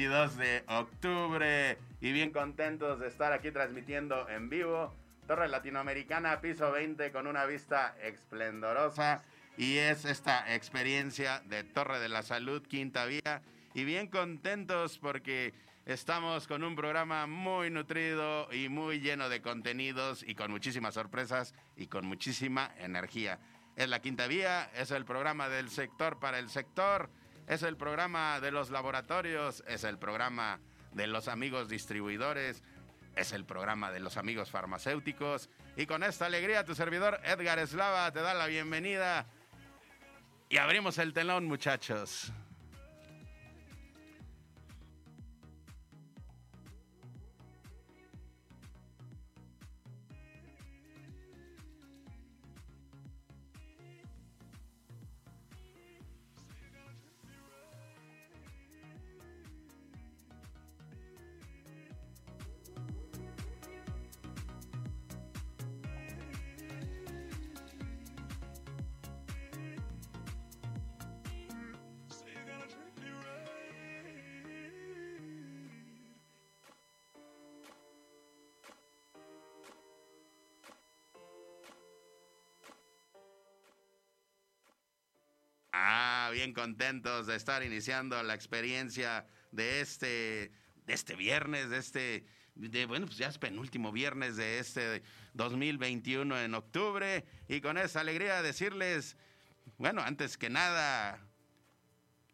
22 de octubre. Y bien contentos de estar aquí transmitiendo en vivo. Torre Latinoamericana, piso 20, con una vista esplendorosa. Y es esta experiencia de Torre de la Salud, Quinta Vía. Y bien contentos porque estamos con un programa muy nutrido y muy lleno de contenidos y con muchísimas sorpresas y con muchísima energía. Es la Quinta Vía, es el programa del sector para el sector, es el programa de los laboratorios, es el programa de los amigos distribuidores, es el programa de los amigos farmacéuticos. Y con esta alegría tu servidor Edgar Eslava te da la bienvenida y abrimos el telón muchachos. Bien contentos de estar iniciando la experiencia de este, de este viernes, de este, de, bueno, pues ya es penúltimo viernes de este 2021 en octubre. Y con esa alegría decirles, bueno, antes que nada,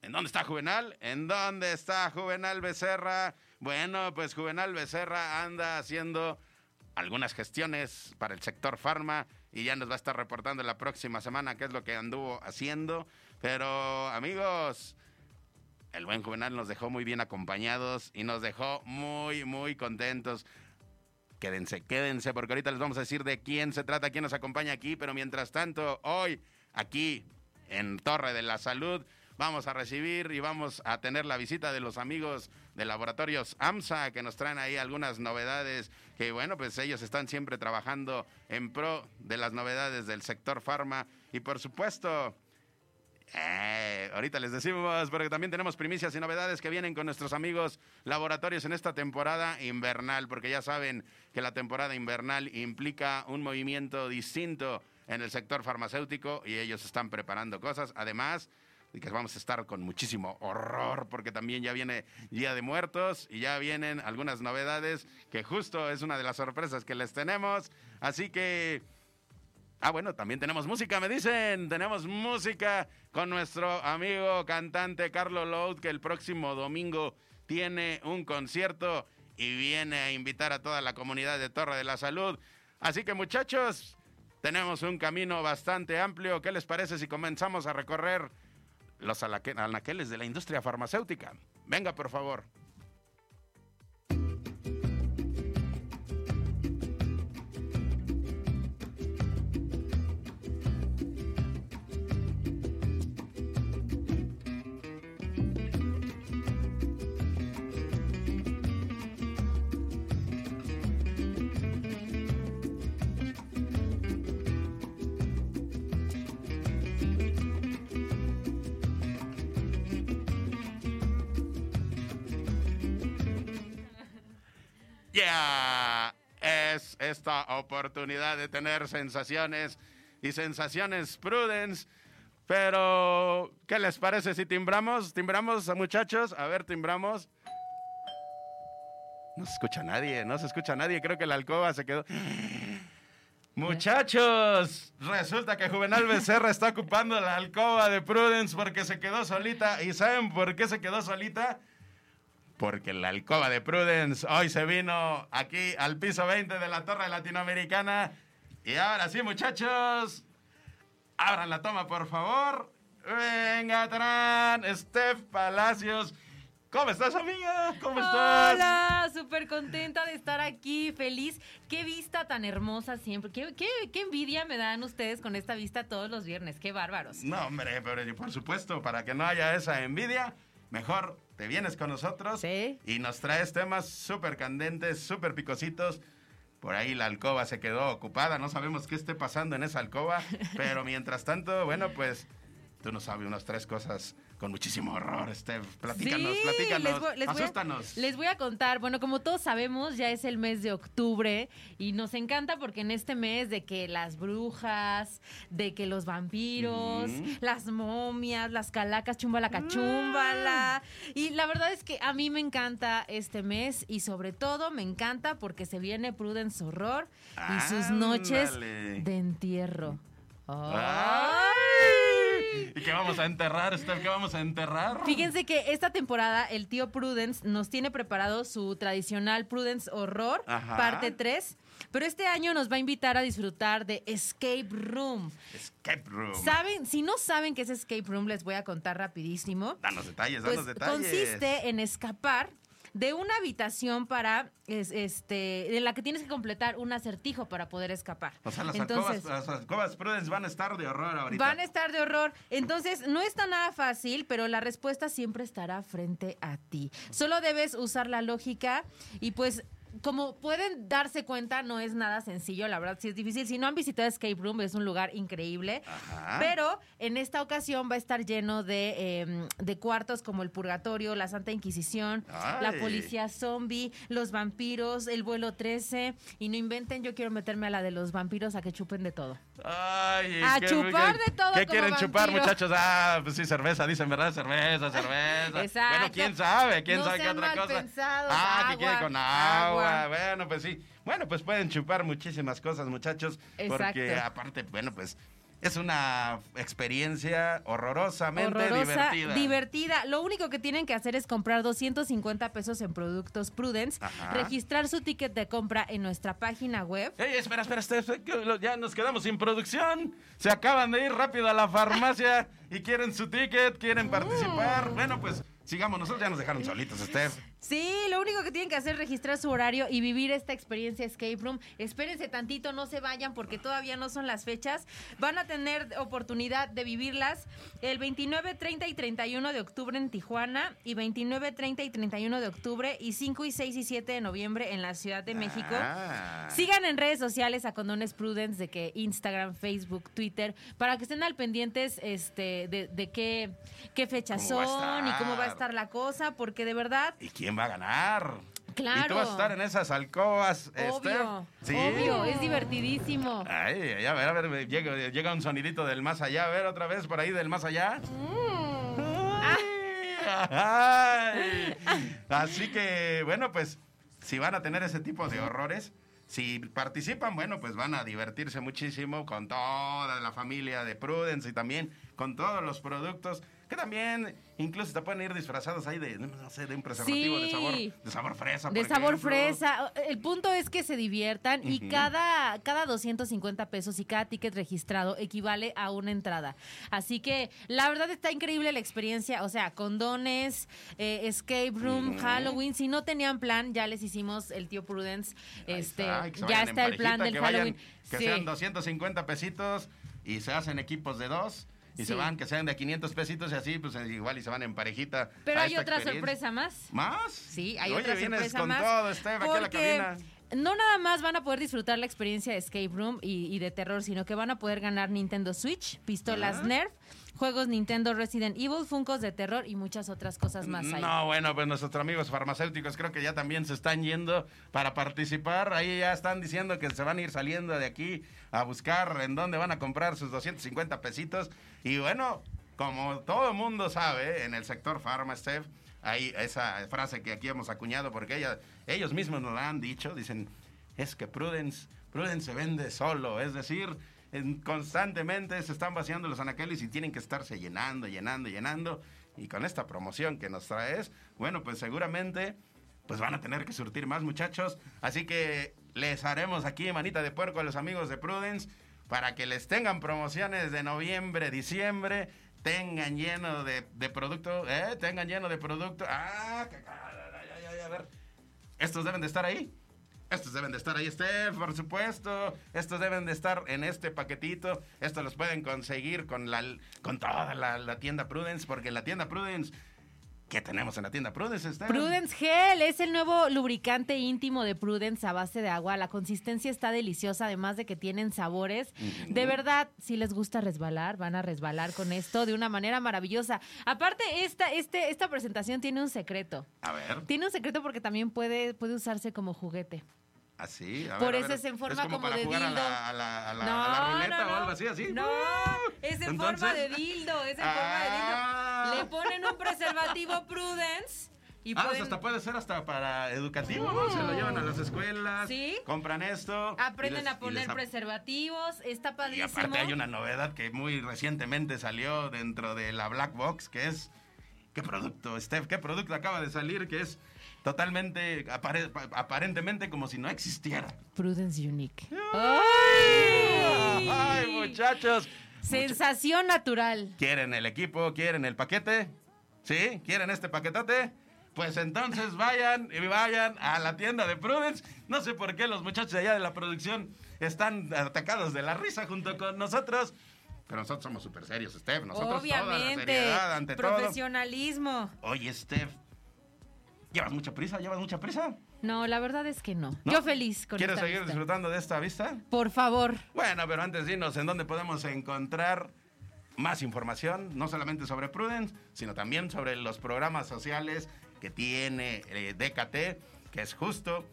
¿en dónde está Juvenal? ¿En dónde está Juvenal Becerra? Bueno, pues Juvenal Becerra anda haciendo algunas gestiones para el sector farma y ya nos va a estar reportando la próxima semana qué es lo que anduvo haciendo. Pero amigos, el buen Juvenal nos dejó muy bien acompañados y nos dejó muy, muy contentos. Quédense, quédense, porque ahorita les vamos a decir de quién se trata, quién nos acompaña aquí, pero mientras tanto, hoy, aquí, en Torre de la Salud, vamos a recibir y vamos a tener la visita de los amigos de laboratorios AMSA que nos traen ahí algunas novedades que bueno pues ellos están siempre trabajando en pro de las novedades del sector farma y por supuesto eh, ahorita les decimos, porque también tenemos primicias y novedades que vienen con nuestros amigos laboratorios en esta temporada invernal, porque ya saben que la temporada invernal implica un movimiento distinto en el sector farmacéutico y ellos están preparando cosas. Además, y que vamos a estar con muchísimo horror porque también ya viene Día de Muertos y ya vienen algunas novedades que justo es una de las sorpresas que les tenemos. Así que... Ah, bueno, también tenemos música, me dicen. Tenemos música con nuestro amigo cantante Carlos Loud, que el próximo domingo tiene un concierto y viene a invitar a toda la comunidad de Torre de la Salud. Así que muchachos, tenemos un camino bastante amplio. ¿Qué les parece si comenzamos a recorrer los anaqueles de la industria farmacéutica? Venga, por favor. Ya es esta oportunidad de tener sensaciones y sensaciones Prudence Pero, ¿qué les parece si timbramos? ¿Timbramos, muchachos? A ver, timbramos. No se escucha nadie, no se escucha nadie. Creo que la alcoba se quedó. Muchachos, resulta que Juvenal Becerra está ocupando la alcoba de Prudence porque se quedó solita. ¿Y saben por qué se quedó solita? Porque la alcoba de Prudence hoy se vino aquí al piso 20 de la Torre Latinoamericana. Y ahora sí, muchachos, abran la toma, por favor. Venga, Tran, Steph Palacios. ¿Cómo estás, amiga? ¿Cómo estás? Hola, súper contenta de estar aquí, feliz. Qué vista tan hermosa siempre. Qué, qué, qué envidia me dan ustedes con esta vista todos los viernes. Qué bárbaros. No, hombre, pero por supuesto, para que no haya esa envidia, mejor te vienes con nosotros Sí. y nos traes temas súper candentes, súper picositos. Por ahí la alcoba se quedó ocupada, no sabemos qué esté pasando en esa alcoba, pero mientras tanto, bueno, pues tú nos sabes unas tres cosas con muchísimo horror, Steph. Platícanos, Sí, platícanos, les voy- les voy a- asústanos. Les voy a contar, bueno, como todos sabemos, ya es el mes de octubre y nos encanta porque en este mes de que las brujas, de que los vampiros, las momias, las calacas, chumbala cachumbala. Y la verdad es que a mí me encanta este mes y sobre todo me encanta porque se viene Prudence Horror y sus noches Ándale. de entierro. ¡Ay! ¿Y qué vamos a enterrar, Steph? ¿Qué vamos a enterrar? Fíjense que esta temporada el tío Prudence nos tiene preparado su tradicional Prudence Horror, Ajá. parte 3. Pero este año nos va a invitar a disfrutar de Escape Room. Escape Room. ¿Saben? Si no saben qué es Escape Room, les voy a contar rapidísimo. Danos detalles, Pues danos detalles. consiste en escapar de una habitación para es- este en la que tienes que completar un acertijo para poder escapar. O sea, las Entonces, alcobas, las alcobas van a estar de horror ahorita. Van a estar de horror. Entonces, no está nada fácil, pero la respuesta siempre estará frente a ti. Solo debes usar la lógica y pues... Como pueden darse cuenta, no es nada sencillo, la verdad sí es difícil. Si no han visitado Escape Room, es un lugar increíble. Ajá. Pero en esta ocasión va a estar lleno de, eh, de cuartos como el Purgatorio, la Santa Inquisición, la. Policía Zombie, los vampiros, el vuelo 13. Y no inventen, yo quiero meterme a la de los vampiros a que chupen de todo. Ay, A qué- chupar de todo ¿Qué como quieren chupar, muchachos? Ah, pues sí, cerveza, dicen, ¿verdad? Cerveza, cerveza. Exacto. Bueno, quién sabe, quién No sabe qué otra cosa. pensados, ah, que agua, quiere con agua. agua. Bueno, pues sí. Bueno, pues pueden chupar muchísimas cosas, muchachos. Porque Exacto. aparte, bueno, pues es una experiencia horrorosamente Horrorosa, divertida. divertida. Lo único que tienen que hacer es comprar 250 pesos en productos Prudence, Ajá. registrar su ticket de compra en nuestra página web. Ey, espera, espera, espera, ya nos quedamos sin producción. Se acaban de ir rápido a la farmacia y quieren su ticket, quieren participar. Bueno, pues sigamos, nosotros ya nos dejaron solitos, Steph. Sí, lo único que tienen que hacer es registrar su horario y vivir esta experiencia escape room. Espérense tantito, no se vayan porque todavía no son las fechas. Van a tener oportunidad de vivirlas el 29, 30 y 31 de octubre en Tijuana y 29, 30 y 31 de octubre y 5 y 6 y 7 de noviembre en la Ciudad de México. Ah. Sigan en redes sociales a Condones Prudence de que Instagram, Facebook, Twitter, para que estén al pendientes este, de, de qué, qué fechas ¿Cómo va a son y cómo va a estar? estar la cosa, porque de verdad ¿Y quién va a ganar? Claro. ¿Y tú vas a estar en esas alcobas, Obvio? Sí. obvio, es divertidísimo. Ay, a ver, a ver, llega, llega un sonidito del más allá. A ver, otra vez por ahí del más allá. Ay. Así que, bueno, pues, si van a tener ese tipo de horrores, si participan, bueno, pues van a divertirse muchísimo con toda la familia de Prudence y también con todos los productos que también incluso te pueden ir disfrazados ahí de, no sé, de un preservativo de sabor, de sabor fresa. De sabor ejemplo. fresa. El punto es que se diviertan y cada, cada 250 pesos y cada ticket registrado equivale a una entrada. Así que la verdad está increíble la experiencia. O sea, condones, eh, escape room. Halloween. Si no tenían plan, ya les hicimos el tío Prudence. Ahí Este, está, ya está el plan del que vayan- Halloween. que Sí. sean 250 pesitos y se hacen equipos de dos. Y se van, que sean de 500 pesitos y así, pues eh, igual y se van en parejita. Pero hay otra sorpresa más. ¿Más? Sí, hay Oye, otra vienes sorpresa con más. todo, Steph, aquí a la cabina. No nada más van a poder disfrutar la experiencia de Escape Room y, y de terror, sino que van a poder ganar Nintendo Switch, pistolas Nerf, juegos Nintendo Resident Evil, Funkos de terror y muchas otras cosas más. ahí. No, bueno, pues nuestros amigos farmacéuticos creo que ya también se están yendo para participar. Ahí ya están diciendo que se van a ir saliendo de aquí a buscar en dónde van a comprar sus 250 pesitos. Y bueno, como todo el mundo sabe, en el sector farma, Steph, hay esa frase que aquí hemos acuñado porque ella, ellos mismos nos la han dicho, dicen, es que Prudence, Prudence se vende solo, es decir, en- constantemente se están vaciando los anaqueles y tienen que estarse llenando, llenando, llenando. Y con esta promoción que nos traes, bueno, pues seguramente pues van a tener que surtir más muchachos. Así que les haremos aquí manita de puerco a los amigos de Prudence para que les tengan promociones de noviembre, diciembre, tengan lleno de, de producto, ¿eh? Tengan lleno de producto. Ah, a ver. Estos deben de estar ahí. Estos deben de estar ahí, Steph, por supuesto. Estos deben de estar en este paquetito. Estos los pueden conseguir con la con toda la, la tienda Prudence, porque la tienda Prudence, ¿qué tenemos en la tienda Prudence, Steph? Prudence Gel es el nuevo lubricante íntimo de Prudence a base de agua. La consistencia está deliciosa, además de que tienen sabores. De verdad, si les gusta resbalar, van a resbalar con esto de una manera maravillosa. Aparte, esta, este, esta presentación tiene un secreto. A ver, Tiene un secreto porque también puede, puede usarse como juguete. Así. a Por ver, a eso ver. es en forma como para de jugar a dildo. la, a la, a la- no, a la ruleta no, o no. algo así, así. No, ¡Uh! es en Entonces- forma de dildo, es en Ah. forma de dildo. Le ponen un preservativo Prudence y Ah, pues pueden- hasta puede ser hasta para educativo, ¿no? Se lo llevan a las escuelas, Sí. compran esto. aprenden y les- a y poner preservativos, está Y padrísimo. aparte hay una novedad que muy recientemente salió dentro de la Black Box, que es... ¿Qué producto, Steph? ¿Qué producto acaba de salir que es totalmente, apare- aparentemente como si no existiera? Prudence Unique. ¡Ay, ¡Ay! muchachos! Sensación natural. ¿Quieren el equipo? ¿Quieren el paquete? ¿Sí? ¿Quieren este paquetote? Pues entonces vayan y vayan a la tienda de Prudence. No sé por qué los muchachos de allá de la producción están atacados de la risa junto con nosotros. Pero nosotros somos súper serios, Steph. Nosotros toda la Obviamente. seriedad ante todo. Profesionalismo. Oye, Steph, ¿llevas mucha prisa? ¿Llevas mucha prisa? No, la verdad es que no. ¿No? Yo feliz con ¿Quieres esta seguir vista. disfrutando de esta vista? Por favor. Bueno, pero antes dinos en dónde podemos encontrar más información, no solamente sobre Prudence, sino también sobre los programas sociales que tiene eh, DKT, que es justo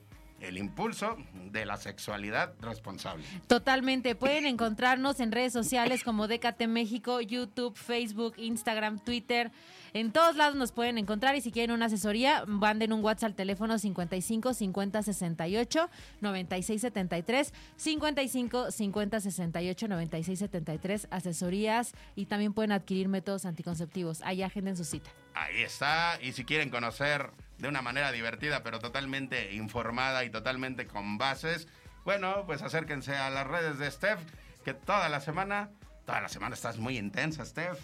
el impulso de la sexualidad responsable. Totalmente. Pueden encontrarnos en redes sociales como DKT México, YouTube, Facebook, Instagram, Twitter. En todos lados nos pueden encontrar y si quieren una asesoría, manden un WhatsApp al teléfono 55 50 68 96 73 55 50 68 96 73 asesorías y también pueden adquirir métodos anticonceptivos. Ahí agenden su cita. Ahí está, y si quieren conocer de una manera divertida, pero totalmente informada y totalmente con bases, bueno, pues acérquense a las redes de Steph, que toda la semana, toda la semana estás muy intensa, Steph.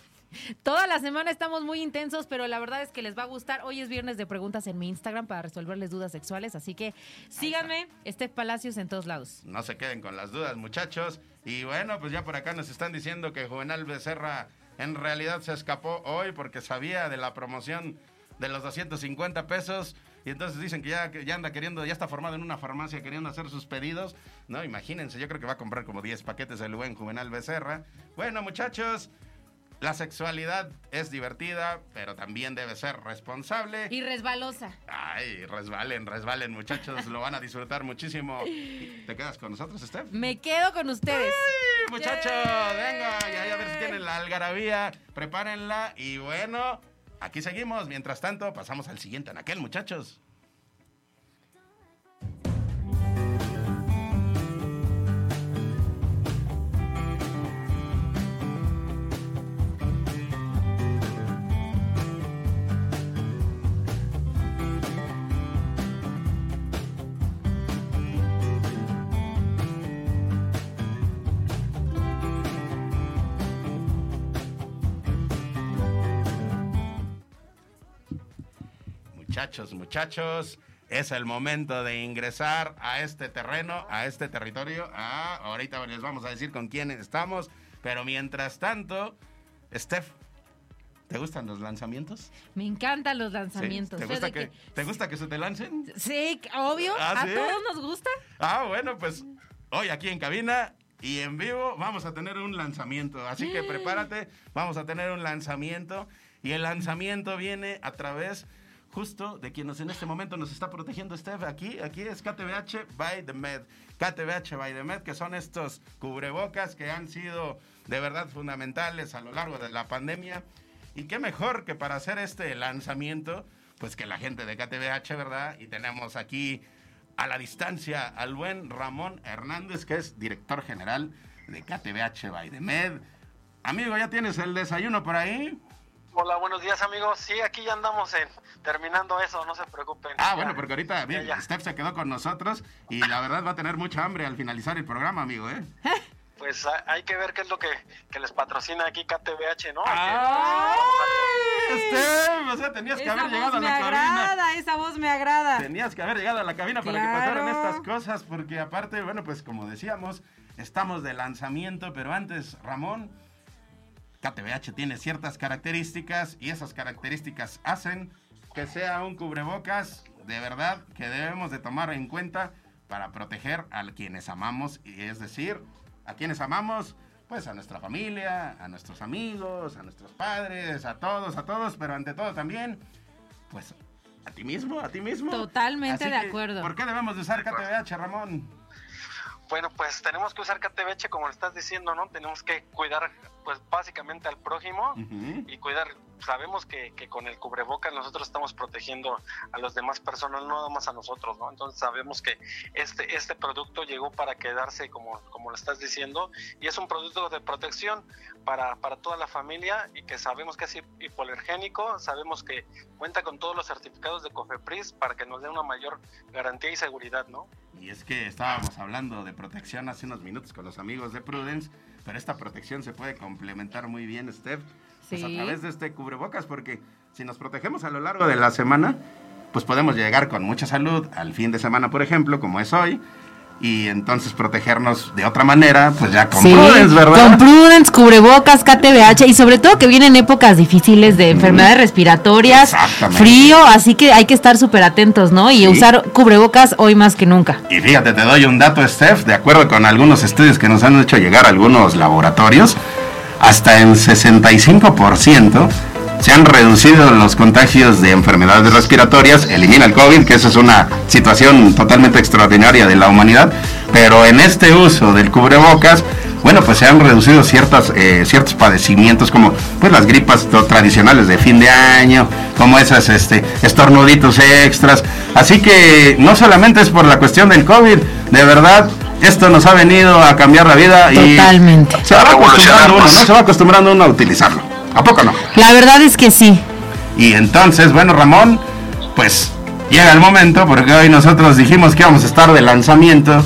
Toda la semana estamos muy intensos, pero la verdad es que les va a gustar. Hoy es viernes de preguntas en mi Instagram para resolverles dudas sexuales, así que síganme, Steph Palacios en todos lados. No se queden con las dudas, muchachos. Y bueno, pues ya por acá nos están diciendo que Juvenal Becerra en realidad se escapó hoy porque sabía de la promoción de los 250 pesos. Y entonces dicen que ya, ya anda queriendo, ya está formado en una farmacia queriendo hacer sus pedidos. No, imagínense, yo creo que va a comprar como 10 paquetes del buen Juvenal Becerra. Bueno, muchachos, la sexualidad es divertida, pero también debe ser responsable. Y resbalosa. Ay, resbalen, resbalen, muchachos, lo van a disfrutar muchísimo. ¿Te quedas con nosotros, Steph? Me quedo con ustedes. Sí, muchachos, venga, y ahí a ver si tienen la algarabía, prepárenla y bueno, aquí seguimos. Mientras tanto, pasamos al siguiente anaquel, muchachos. Muchachos, muchachos, es el momento de ingresar a este terreno, a este territorio. Ah, ahorita les vamos a decir con quién estamos, pero mientras tanto, Steph, ¿Te gustan los lanzamientos? Me encantan los Sí. lanzamientos. ¿Te, gusta que, ¿Te gusta que se te lancen? Sí, obvio. ¿Ah, a sí? todos nos gusta. Ah, bueno, pues hoy aquí en cabina y en vivo vamos a tener un lanzamiento. Así que prepárate, vamos a tener un lanzamiento. Y el lanzamiento viene a través justo de quienes en este momento nos está protegiendo Steph. Aquí, aquí es KTBH by the Med. KTBH by the Med, que son estos cubrebocas que han sido de verdad fundamentales a lo largo de la pandemia. Y qué mejor que para hacer este lanzamiento, pues que la gente de KTBH, ¿verdad? Y tenemos aquí a la distancia al buen Ramón Hernández, que es director general de KTBH by the Med. Amigo, ¿ya tienes el desayuno por ahí? Hola, buenos días amigos. Sí, aquí ya andamos en, terminando eso, no se preocupen. Ah, Ya. bueno, porque ahorita, bien, ya. Steph se quedó con nosotros y la verdad va a tener mucha hambre al finalizar el programa, amigo, ¿eh? Pues ha- hay que ver qué es lo que, que les patrocina aquí KTBH, ¿no? ¡Ay, que- Steph! O sea, tenías que haber llegado a la cabina. agrada, esa voz me agrada. Tenías que haber llegado a la cabina para que pasaran estas cosas, porque aparte, bueno, pues como decíamos, estamos de lanzamiento, pero antes, Ramón, KTBH tiene ciertas características y esas características hacen que sea un cubrebocas de verdad que debemos de tomar en cuenta para proteger a quienes amamos, y es decir, a quienes amamos, pues a nuestra familia, a nuestros amigos, a nuestros padres, a todos, a todos, pero ante todo también, pues a ti mismo, a ti mismo. Totalmente Así de que, acuerdo. ¿Por qué debemos de usar KTBH, Ramón? Bueno, pues tenemos que usar KTBH como le estás diciendo, ¿no? Tenemos que cuidar, pues básicamente al prójimo y cuidar. Sabemos que, con el cubrebocas nosotros estamos protegiendo a las demás personas, no nada más a nosotros, ¿no? Entonces sabemos que este, este producto llegó para quedarse, como, como lo estás diciendo, y es un producto de protección para, para toda la familia y que sabemos que es hip- hipoalergénico, sabemos que cuenta con todos los certificados de COFEPRIS para que nos dé una mayor garantía y seguridad, ¿no? Y es que estábamos hablando de protección hace unos minutos con los amigos de Prudence, pero esta protección se puede complementar muy bien, Steph, pues a través de este cubrebocas, porque si nos protegemos a lo largo de la semana, pues podemos llegar con mucha salud al fin de semana, por ejemplo, como es hoy, y entonces protegernos de otra manera, pues ya con Sí, Prudence, ¿verdad? Con Prudence, cubrebocas, KTBH y sobre todo que vienen épocas difíciles de enfermedades respiratorias, Exactamente. frío, así que hay que estar súper atentos, ¿no? Y Sí. usar cubrebocas hoy más que nunca. Y fíjate, te doy un dato, Steph, de acuerdo con algunos estudios que nos han hecho llegar algunos laboratorios, hasta en 65% se han reducido los contagios de enfermedades respiratorias, elimina el COVID, que esa es una situación totalmente extraordinaria de la humanidad, pero en este uso del cubrebocas, bueno, pues se han reducido ciertas, eh, ciertos padecimientos como pues las gripas tradicionales de fin de año, como esas este, estornuditos extras. Así que no solamente es por la cuestión del COVID, de verdad, esto nos ha venido a cambiar la vida y Totalmente. se va A acostumbrando uno. ¿no? Se va acostumbrando uno a utilizarlo. ¿A poco no? La verdad es que sí. Y entonces, bueno, Ramón, pues llega el momento, porque hoy nosotros dijimos que íbamos a estar de lanzamiento.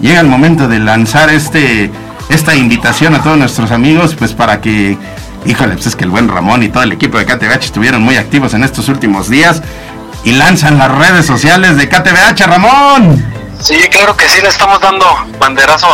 Llega el momento de lanzar este esta invitación a todos nuestros amigos, pues para que, híjole, pues es que el buen Ramón y todo el equipo de KTBH estuvieron muy activos en estos últimos días y lanzan las redes sociales de KTBH, Ramón. Sí, claro que sí, le estamos dando banderazo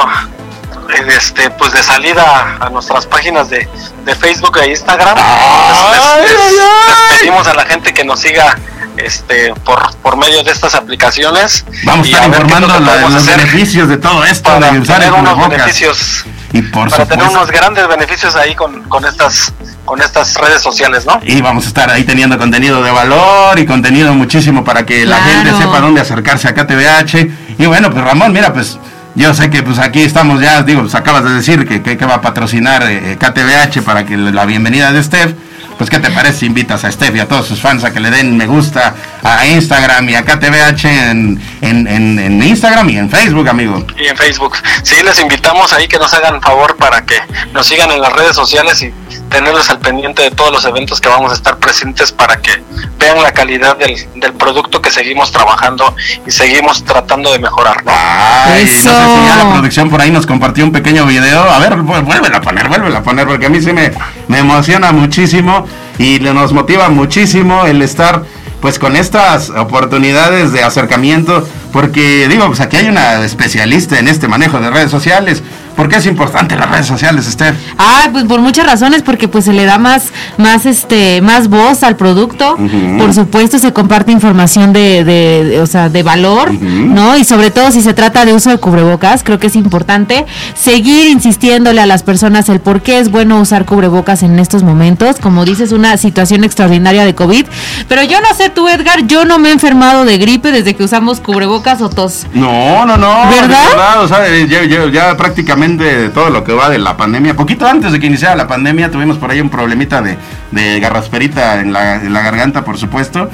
este, pues de salida a nuestras páginas de, de Facebook e Instagram. ¡Ay, Les- les- ay, ay! les pedimos a la gente que nos siga este, por, por medio de estas aplicaciones. Vamos a estar informando la- los beneficios de todo esto para de usar el tener unos beneficios, Y por para tener unos grandes beneficios ahí con, con estas con estas redes sociales, ¿no? Y vamos a estar ahí teniendo contenido de valor y contenido muchísimo para que la gente sepa dónde acercarse a KTBH. Y bueno, pues Ramón, mira, pues yo sé que pues aquí estamos ya, digo, pues acabas de decir que, que, va a patrocinar eh, KTBH para que la bienvenida de Steph. Pues qué te parece invitas a Steph y a todos sus fans a que le den me gusta a Instagram y a KTBH en, en, en, en Instagram y en Facebook, amigo. y en Facebook. Sí, les invitamos ahí que nos hagan favor para que nos sigan en las redes sociales y tenerlos al pendiente de todos los eventos que vamos a estar presentes para que vean la calidad del, del producto que seguimos trabajando y seguimos tratando de mejorar. ¿no? Ay, Eso. no sé si ya la producción por ahí nos compartió un pequeño video. A ver, vu- vuélvela a poner, vuélvela a poner, porque a mí sí me, me emociona muchísimo y le- nos motiva muchísimo el estar pues con estas oportunidades de acercamiento, porque digo, pues aquí hay una especialista en este manejo de redes sociales, ¿Por qué es importante las redes sociales, Esther? Ah, pues por muchas razones, porque pues se le da más, más, este, más voz al producto. Por supuesto, se comparte información de, de, de- o sea, de valor, ¿no? Y sobre todo si se trata de uso de cubrebocas, creo que es importante seguir insistiéndole a las personas el por qué es bueno usar cubrebocas en estos momentos. Como dices, una situación extraordinaria de COVID. Pero yo no sé tú, Edgar, yo no me he enfermado de gripe desde que usamos cubrebocas o tos. No, no, no. ¿Verdad? o sea, ya, ya- ya prácticamente todo lo que va de la pandemia. Poquito antes de que iniciara la pandemia tuvimos por ahí un problemita de, de garrasperita en la, en la garganta, por supuesto.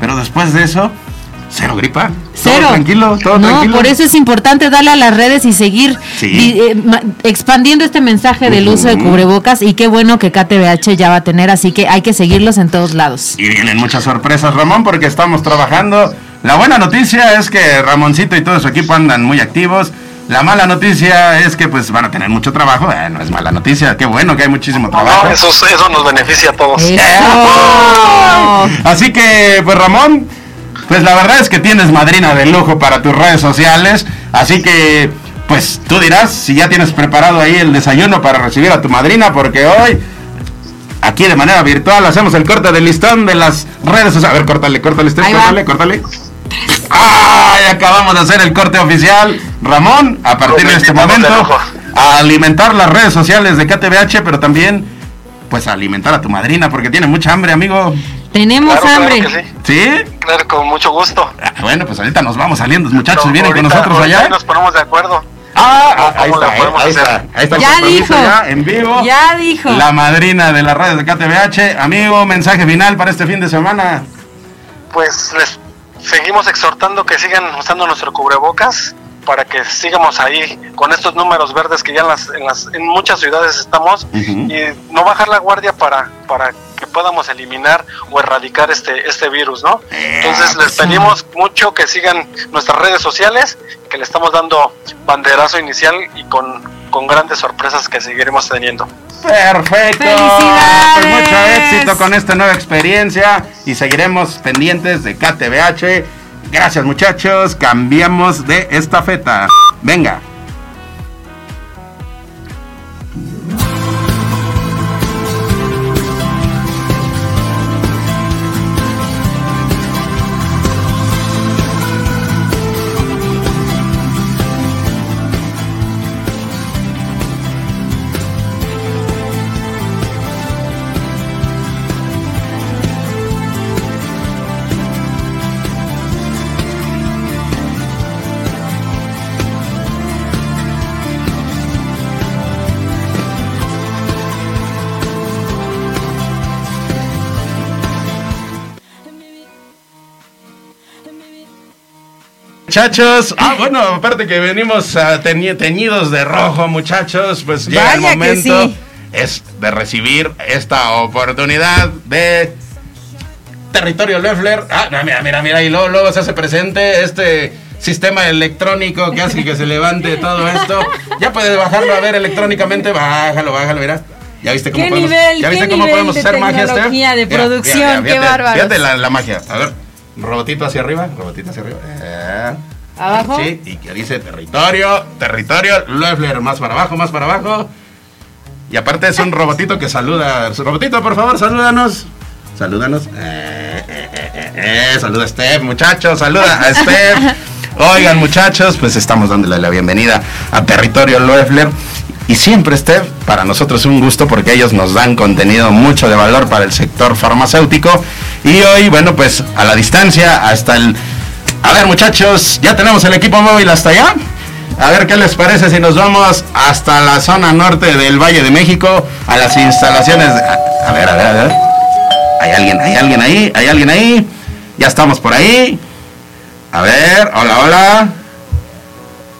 Pero después de eso, cero gripa. Cero. Todo tranquilo, todo no, tranquilo. por eso es importante darle a las redes y seguir Sí. eh, expandiendo este mensaje del uso de cubrebocas y qué bueno que KTBH ya va a tener, así que hay que seguirlos en todos lados. Y vienen muchas sorpresas, Ramón, porque estamos trabajando. La buena noticia es que Ramoncito y todo su equipo andan muy activos. La mala noticia es que pues van a tener mucho trabajo. Eh, no es mala noticia, qué bueno que hay muchísimo trabajo. No, eso, eso nos beneficia a todos. Así que, pues Ramón, pues la verdad es que tienes madrina de lujo para tus redes sociales. Así que, pues tú dirás si ya tienes preparado ahí el desayuno para recibir a tu madrina, porque hoy, aquí de manera virtual, hacemos el corte del listón de las redes sociales. A ver, córtale, córtale, va. córtale, córtale. ¡Ay! Acabamos de hacer el corte oficial. Ramón, a partir de este momento, a alimentar las redes sociales de KTBH, pero también, pues a alimentar a tu madrina, porque tiene mucha hambre, amigo. Tenemos Claro, claro hambre. que sí. ¿Sí? Claro, con mucho gusto. Ah, Bueno, pues ahorita nos vamos saliendo, muchachos, Pero vienen con nosotros allá. ahí Nos ponemos de acuerdo. Ah, ah, ahí ¿Cómo la está, eh, podemos ahí hacer? está, ahí está el Ya dijo. ya, en vivo. Ya dijo. La madrina de las redes de KTBH. Amigo, mensaje final para este fin de semana. Pues les seguimos exhortando que sigan usando nuestro cubrebocas para que sigamos ahí con estos números verdes que ya en, las, en, las, en muchas ciudades estamos y no bajar la guardia para, para que podamos eliminar o erradicar este, este virus, ¿no? Entonces les pedimos mucho que sigan nuestras redes sociales, que le estamos dando banderazo inicial y con, con grandes sorpresas que seguiremos teniendo. Perfecto. ¡Felicidades! Pues mucho éxito con esta nueva experiencia y seguiremos pendientes de KTBH. Gracias, muchachos. Cambiamos de estafeta. Venga. Muchachos, ah, bueno, aparte que venimos teñi- teñidos de rojo, muchachos, pues llega el Vaya momento sí. es de recibir esta oportunidad de territorio Leffler. Ah, mira, mira, mira, y luego, luego se hace presente este sistema electrónico que hace que se levante todo esto. Ya puedes bajarlo a ver electrónicamente, bájalo, bájalo, mira. ¿Ya viste cómo ¿Qué podemos, nivel, ¿ya viste qué cómo podemos de hacer magia, Steph? de Mira, producción, qué fíjate, bárbaros. Fíjate la, la magia. A ver, robotito hacia arriba, robotito hacia arriba. Eh. ¿Abajo? Sí, y que dice territorio, territorio, Loeffler, más para abajo, más para abajo. Y aparte es un robotito que saluda. Robotito, por favor, salúdanos. Salúdanos. Eh, eh, eh, saluda a Steph, muchachos, saluda a Steph. Oigan, muchachos, pues estamos dándole la bienvenida a Territorio Loeffler. Y siempre, Steph, para nosotros es un gusto porque ellos nos dan contenido mucho de valor para el sector farmacéutico. Y hoy, bueno, pues a la distancia, hasta el... A ver, muchachos, ya tenemos el equipo móvil hasta allá. A ver qué les parece si nos vamos hasta la zona norte del Valle de México, a las instalaciones. de- A, ver, a ver, a ver. Hay alguien, hay alguien ahí, hay alguien ahí. Ya estamos por ahí. A ver, hola, hola.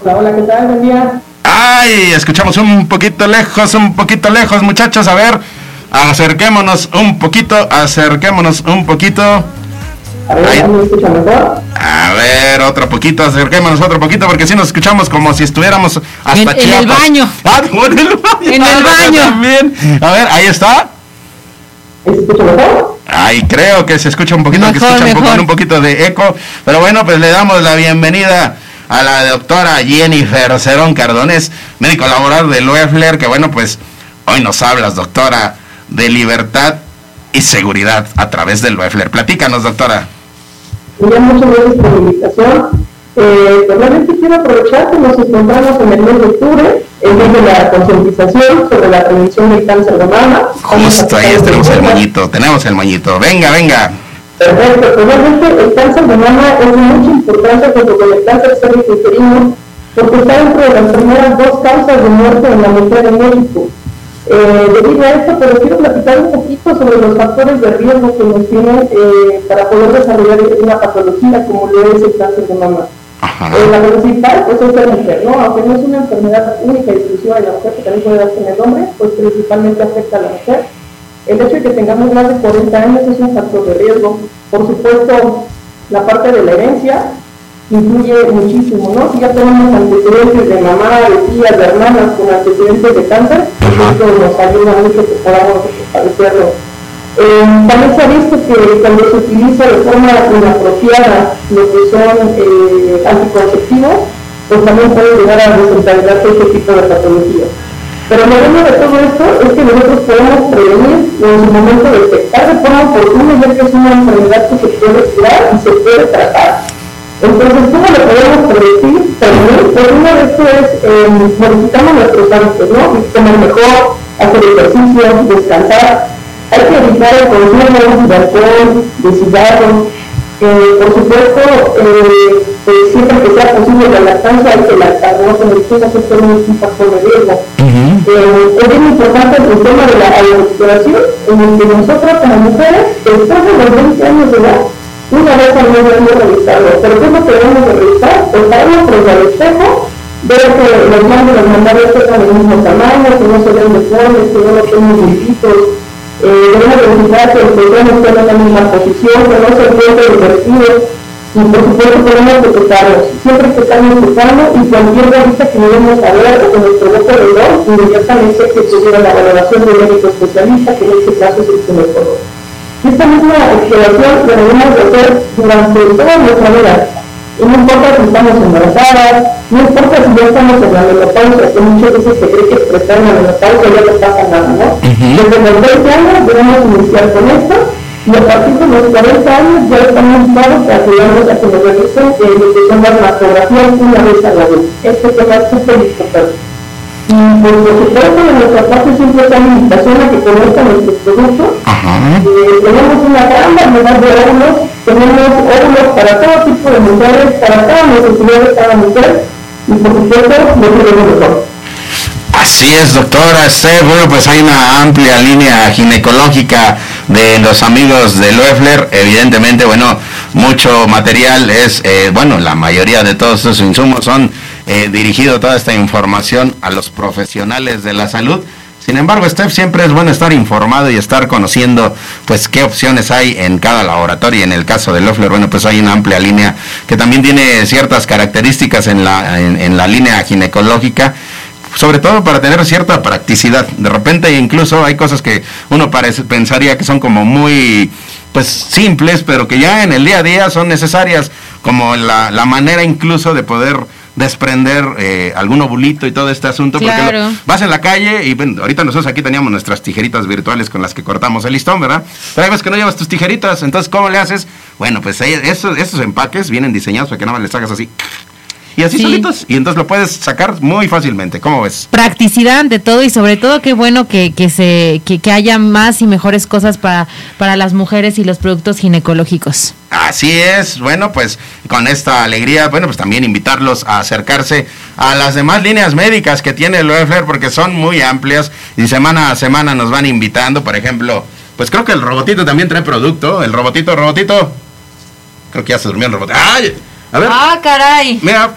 Hola, hola, ¿qué tal? Buen día. Ay, escuchamos un poquito lejos, un poquito lejos, muchachos. A ver, acerquémonos un poquito, acerquémonos un poquito. A ver, Ahí. ¿ya me escucha mejor? A ver, otro poquito, acerquémonos otro poquito, porque si nos escuchamos como si estuviéramos hasta En- en el Chiapas. baño. Ah, en el baño. En el baño. También. A ver, ahí está. ¿Ahí ¿Se escucha mejor? Ay, creo que se escucha un poquito, que Mejor, escucha un, poco, un poquito de eco. Pero bueno, pues le damos la bienvenida a la doctora Jennifer Cerón Cardones, médico laboral de Loeffler, que bueno, pues hoy nos hablas, doctora, de libertad y seguridad a través del Loeffler. Platícanos, doctora. Muchas gracias por la invitación. Eh, pues realmente quiero aprovechar que nos encontramos en el mes de octubre, en mes de la concientización sobre la prevención del cáncer de mama. Justo ahí tenemos el moñito, tenemos el moñito. Venga, venga. Perfecto, pues realmente el cáncer de mama es de mucha importancia junto con el cáncer cervicuterino, porque está dentro de las primeras dos causas de muerte en la mujer en México. Eh, debido a esto, pero quiero platicar un poquito sobre los factores de riesgo que nos tienen eh, para poder desarrollar una patología como lo es el cáncer de mama. Eh, la principal pues es la mujer, ¿no? Aunque no es una enfermedad única y exclusiva de la mujer, que también puede darse en el hombre, pues principalmente afecta a la mujer. El hecho de que tengamos más de 40 años es un factor de riesgo. Por supuesto, la parte de la herencia influye muchísimo, ¿no? Si ya tenemos antecedentes de mamá, de tías, de hermanas con antecedentes de cáncer, esto nos ayuda mucho que podamos padecerlo. Eh, también se ha visto que cuando se utiliza de forma inapropiada lo que son eh, anticonceptivos, pues también puede llegar a desencadenarse este tipo de patologías. Pero lo bueno de todo esto es que nosotros podemos prevenir en su momento detectar de forma oportuna, ya que es una enfermedad que se puede curar y se puede tratar. Entonces, ¿cómo lo podemos predecir? Prevenir, pues una de esto es eh, modificando nuestros hábitos, ¿no? Comer mejor, hacer ejercicio, descansar. Hay que evitar el consumo de alcohol, de cigarros. Eh, por supuesto, eh, pues siempre que sea posible la lactancia hay que lactar, ¿no? Medicina siempre es un factor de riesgo. eh, es bien importante el tema de la alimentación, en el que nosotros como mujeres, después de los 20 años de edad, una vez al mes debemos revisarlo. ¿Pero qué lo que debemos de revisar? Pararnos frente al espejo, ver que los mandos los mandados tengan el mismo tamaño, que no se vean deformes, que no tengan gripitos. Eh, debemos verificar que programa esté en la misma posición, que no se encuentre invertido. Y por supuesto podemos detectarlos. Siempre que estamos tocando y cualquier revista que debemos saber o que nos provoque dolor, inmediatamente que se lleve la valoración del médico especialista, que en este caso es el ginecólogo. Esta misma exploración la debemos de hacer durante toda nuestra vida. Y no importa si estamos embarazadas, no importa si ya estamos en la menopausia, que muchas veces se cree que expresar la menopausia ya no pasa nada, ¿no? Desde los 20 años debemos iniciar con esto y a partir de los 40 años ya estamos listados para ayudarnos a que nos realicen eh, lo que son las mastografías una vez a la vez. Este tema es súper importante. Y por supuesto, de nuestra parte siempre está la invitación a que conozcan nuestros productos. Eh, tenemos una gran variedad de óvulos, tenemos óvulos para todo tipo de mujeres, para cada necesidad de cada mujer, y por supuesto, lo queremos mejor. Así es, doctora Esther. Bueno, pues hay una amplia línea ginecológica de los amigos de Loeffler. Evidentemente, bueno, mucho material es, eh, bueno, la mayoría de todos estos insumos son eh, dirigido toda esta información a los profesionales de la salud. Sin embargo, Steph, siempre es bueno estar informado y estar conociendo pues qué opciones hay en cada laboratorio. En el caso de Loeffler, bueno, pues hay una amplia línea que también tiene ciertas características en la, en, en la línea ginecológica sobre todo para tener cierta practicidad. De repente incluso hay cosas que uno parece, pensaría que son como muy pues simples, pero que ya en el día a día son necesarias, como la, la manera incluso de poder desprender eh, algún ovulito y todo este asunto, porque Claro. lo- vas en la calle y bueno, ahorita nosotros aquí teníamos nuestras tijeritas virtuales con las que cortamos el listón, ¿verdad? Pero hay veces que no llevas tus tijeritas, entonces ¿cómo le haces? Bueno, pues ahí- esos, esos empaques vienen diseñados para que nada más les hagas así. Y así Sí. solitos, y entonces lo puedes sacar muy fácilmente, ¿cómo ves? practicidad ante todo y sobre todo qué bueno que, que se que, que haya más y mejores cosas para para las mujeres y los productos ginecológicos. Así es, bueno, pues con esta alegría, bueno, pues también invitarlos a acercarse a las demás líneas médicas que tiene el OEFLER porque son muy amplias y semana a semana nos van invitando, por ejemplo, pues creo que el robotito también trae producto, el robotito, robotito, creo que ya se durmió el robotito. ¡Ay! A ver, Ah, caray. mira,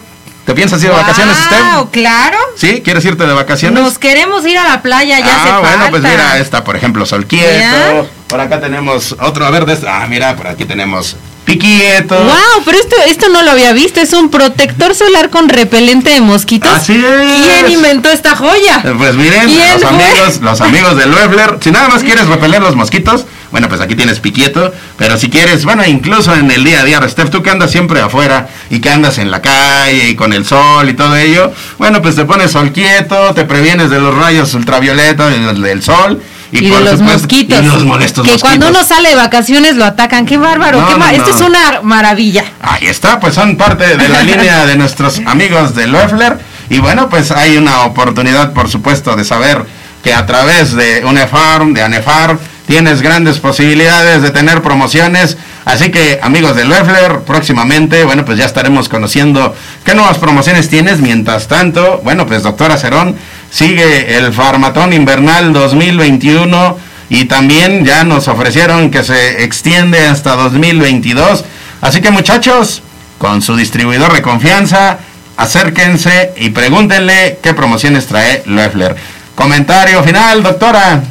¿te piensas ir de vacaciones, Wow, Steph? claro. ¿Sí? ¿Quieres irte de vacaciones? Nos queremos ir a la playa, ya ah, hace bueno, falta. pues mira, esta, por ejemplo, Sol Quieto. Mira. Por acá tenemos otro, a ver, de este- ah, mira, por aquí tenemos Piquieto. Wow, pero esto, esto no lo había visto. Es un protector solar con repelente de mosquitos. Así es. ¿Quién inventó esta joya? Eh, Pues miren, ¿Quién los fue? amigos, los amigos de Loeffler, si nada más quieres repeler los mosquitos, bueno, pues aquí tienes piquieto, pero si quieres, bueno, incluso en el día a día, Steph, tú que andas siempre afuera y que andas en la calle y con el sol y todo ello, bueno, pues te pones sol quieto, te previenes de los rayos ultravioleta del, del sol Y, de por los supuesto- mosquitos. Y los molestos que mosquitos. cuando uno sale de vacaciones lo atacan. Qué bárbaro. No, qué no, Esto es una maravilla. Ahí está, pues son parte de la línea de nuestros amigos de Loeffler. Y bueno, pues hay una oportunidad, por supuesto, de saber que a través de UNEFARM, de ANEFARM, tienes grandes posibilidades de tener promociones. Así que, amigos de Loeffler, próximamente, bueno, pues ya estaremos conociendo qué nuevas promociones tienes. Mientras tanto, bueno, pues doctora Cerón, sigue el Farmatón Invernal 2021 y también ya nos ofrecieron que se extiende hasta 2022. Así que muchachos, con su distribuidor de confianza, acérquense y pregúntenle qué promociones trae Loeffler. Comentario final, doctora.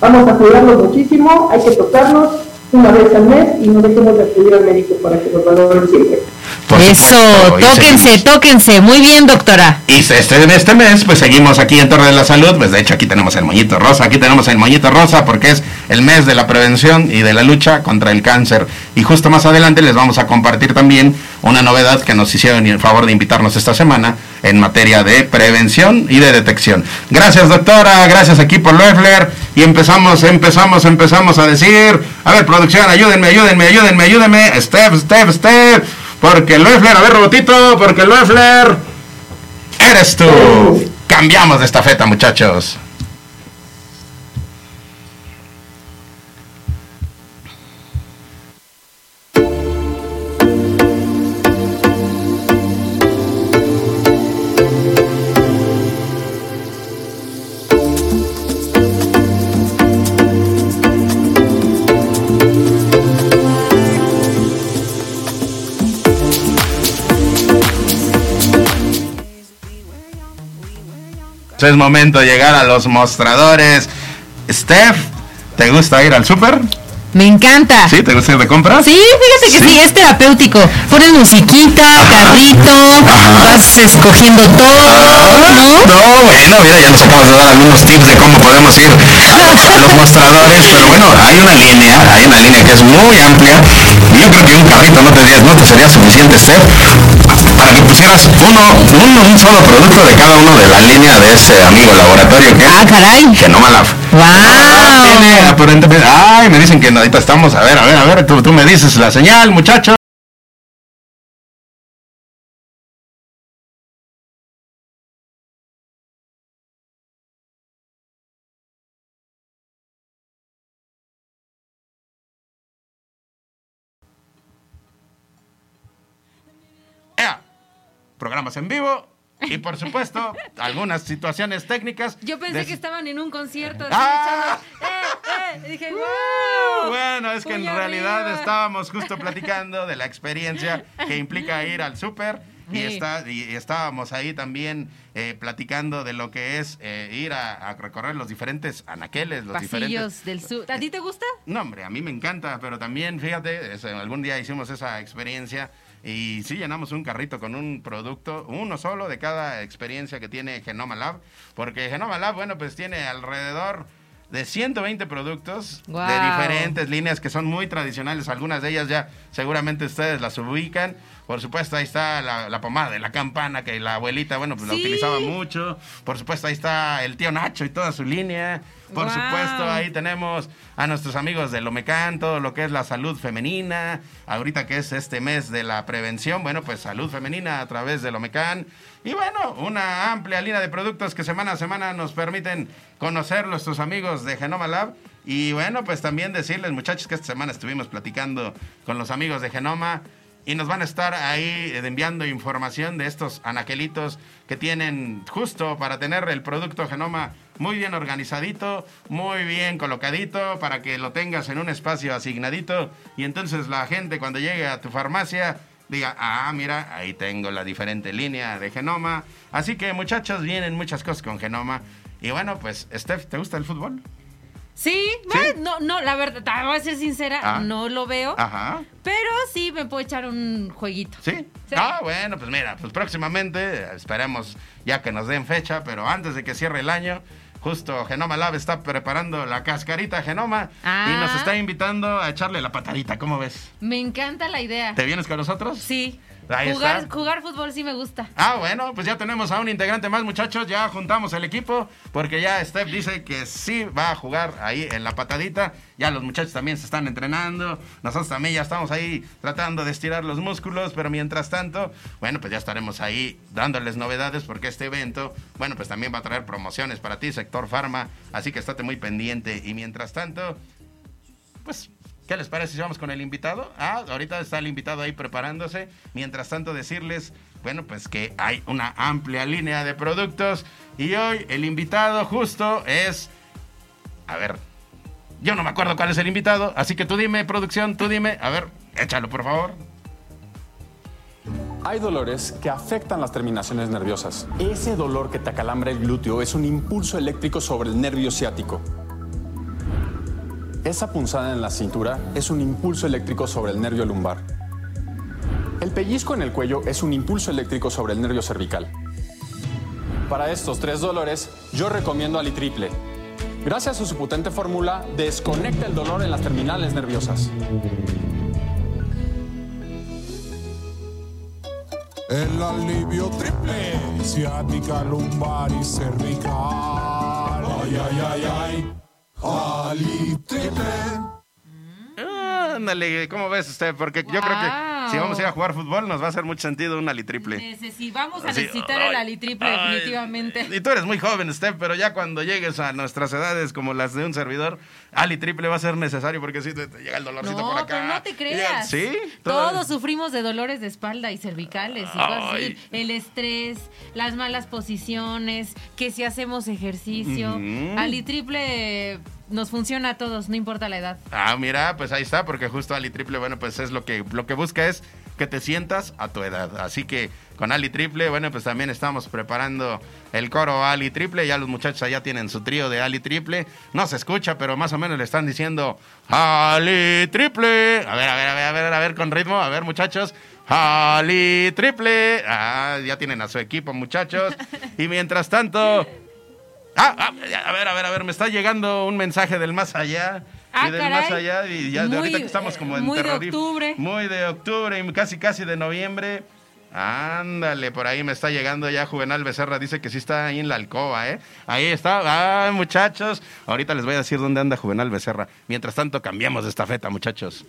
Vamos a cuidarnos muchísimo, hay que tocarnos una vez al mes y no dejemos de acudir al médico para que nos valoren siempre. Por Eso, supuesto, tóquense, tóquense. Muy bien, doctora. Y este, este mes, pues seguimos aquí en Torre de la Salud. Pues de hecho, aquí tenemos el moñito rosa. Aquí tenemos el moñito rosa porque es el mes de la prevención y de la lucha contra el cáncer. Y justo más adelante les vamos a compartir también una novedad que nos hicieron el favor de invitarnos esta semana en materia de prevención y de detección. Gracias, doctora. Gracias, equipo Loeffler. Y empezamos, empezamos, empezamos a decir: A ver, producción, ayúdenme, ayúdenme, ayúdenme, ayúdenme. Steph, Steph, Steph. Porque Loeffler, a ver, robotito, porque Loeffler eres tú. Cambiamos de estafeta, muchachos. Es momento de llegar a los mostradores. Steph, ¿te gusta ir al súper? Me encanta. ¿Sí? ¿Te gusta ir de compras? Sí, fíjate que sí, Sí. es terapéutico. Pones musiquita, carrito, vas escogiendo todo, ¿no? No, bueno, mira, ya nos acabas de dar algunos tips de cómo podemos ir a los, a los mostradores, pero bueno, hay una línea, hay una línea que es muy amplia. Yo creo que un carrito no te, sería- no te sería suficiente, Steph, para que pusieras uno, uno, un solo producto de cada uno de la línea de ese amigo laboratorio que Ah, caray. Lab. Ah, tiene ¡Wow! aparentemente- Ay, me dicen que ahorita estamos. A ver, a ver, a ver. Tú, tú me dices la señal, muchacho. Programas en vivo y por supuesto algunas situaciones técnicas. Yo pensé Des- que estaban en un concierto. Ah. ¡Eh, eh! Dije, ¡wow! Bueno, es que en realidad arriba. estábamos justo platicando de la experiencia que implica ir al súper y, está, y estábamos ahí también eh, platicando de lo que es eh, ir a, a recorrer los diferentes anaqueles, los diferentes... Pasillos del sur. ¿A ti te gusta? No, hombre, a mí me encanta, pero también, fíjate, es, algún día hicimos esa experiencia y sí llenamos un carrito con un producto, uno solo de cada experiencia que tiene Genoma Lab, porque Genoma Lab, bueno, pues tiene alrededor de 120 productos de diferentes líneas que son muy tradicionales, algunas de ellas ya seguramente ustedes las ubican. Por supuesto, ahí está la, la pomada de la campana que la abuelita, bueno, pues la utilizaba mucho. Por supuesto, ahí está el tío Nacho y toda su línea. Por supuesto, ahí tenemos a nuestros amigos de Lomecan, todo lo que es la salud femenina. Ahorita que es este mes de la prevención, bueno, pues salud femenina a través de Lomecan. Y bueno, una amplia línea de productos que semana a semana nos permiten conocer nuestros amigos de Genoma Lab. Y bueno, pues también decirles, muchachos, que esta semana estuvimos platicando con los amigos de Genoma y nos van a estar ahí eh, enviando información de estos anaquelitos que tienen justo para tener el producto genoma muy bien organizadito, muy bien colocadito, para que lo tengas en un espacio asignadito y entonces la gente cuando llegue a tu farmacia diga, ah, mira, ahí tengo la diferente línea de genoma. Así que muchachos, vienen muchas cosas con genoma. Y bueno, pues, Steph, ¿te gusta el fútbol? Sí, no, no, la verdad, te voy a ser sincera, Ah. no lo veo, Ajá. pero sí me puedo echar un jueguito. ¿Sí? Sí. Ah, bueno, pues mira, pues próximamente esperemos ya que nos den fecha, pero antes de que cierre el año, justo Genoma Lab está preparando la cascarita Genoma y nos Ah. está invitando a echarle la patadita, ¿cómo ves? Me encanta la idea. ¿Te vienes con nosotros? Sí. Ahí Jugar, está. jugar fútbol sí me gusta. Ah, bueno, pues ya tenemos a un integrante más, muchachos. Ya juntamos el equipo porque ya Steph dice que sí va a jugar ahí en la patadita. Ya los muchachos también se están entrenando. Nosotros también ya estamos ahí tratando de estirar los músculos. Pero mientras tanto, bueno, pues ya estaremos ahí dándoles novedades porque este evento, bueno, pues también va a traer promociones para ti, sector farma. Así que estate muy pendiente. Y mientras tanto, pues ¿Qué les parece si vamos con el invitado? Ah, ahorita está el invitado ahí preparándose. Mientras tanto, decirles, bueno, pues que hay una amplia línea de productos. Y hoy el invitado justo es... A ver, yo no me acuerdo cuál es el invitado. Así que tú dime, producción, tú dime. A ver, échalo, por favor. Hay dolores que afectan las terminaciones nerviosas. Ese dolor que te acalambra el glúteo es un impulso eléctrico sobre el nervio ciático. Esa punzada en la cintura es un impulso eléctrico sobre el nervio lumbar. El pellizco en el cuello es un impulso eléctrico sobre el nervio cervical. Para estos tres dolores, yo recomiendo Alitriple. Gracias a su potente fórmula, desconecta el dolor en las terminales nerviosas. El alivio triple, ciática, lumbar y cervical. Ay, ay, ay, ay. Ali triple. Ándale, ¿cómo ves usted? Porque yo creo que si vamos a ir a jugar fútbol, nos va a hacer mucho sentido un alitriple. Necesi- vamos a Así, necesitar ay, el alitriple ay, definitivamente. Y tú eres muy joven, Steph, pero ya cuando llegues a nuestras edades como las de un servidor, Ali triple va a ser necesario porque si te, te llega el dolorcito No, por acá. pero no te Llega- creas. Sí, Todos sufrimos de dolores de espalda y cervicales y así. El estrés, las malas posiciones, que si hacemos ejercicio. Ujú. Alitriple nos funciona a todos, no importa la edad. Ah, mira, pues ahí está, porque justo Ali Triple, bueno, pues es lo que, lo que busca es que te sientas a tu edad. Así que con Ali Triple, bueno, pues también estamos preparando el coro Ali Triple. Ya los muchachos allá tienen su trío de Ali Triple. No se escucha, pero más o menos le están diciendo Ali Triple. A ver, a ver, a ver, a ver, a ver, con ritmo. A ver, muchachos. Ali Triple. Ah, ya tienen a su equipo, muchachos. Y mientras tanto... Ah, ah, a ver, a ver, a ver, me está llegando un mensaje del más allá. Ah, y del caray. más allá, y ya de ahorita que estamos como en muy de octubre. Muy de octubre y casi casi de noviembre. Ándale, por ahí me está llegando ya Juvenal Becerra, dice que sí está ahí en la alcoba, ¿eh? Ahí está, ah, muchachos. Ahorita les voy a decir dónde anda Juvenal Becerra. Mientras tanto, cambiamos de estafeta, muchachos.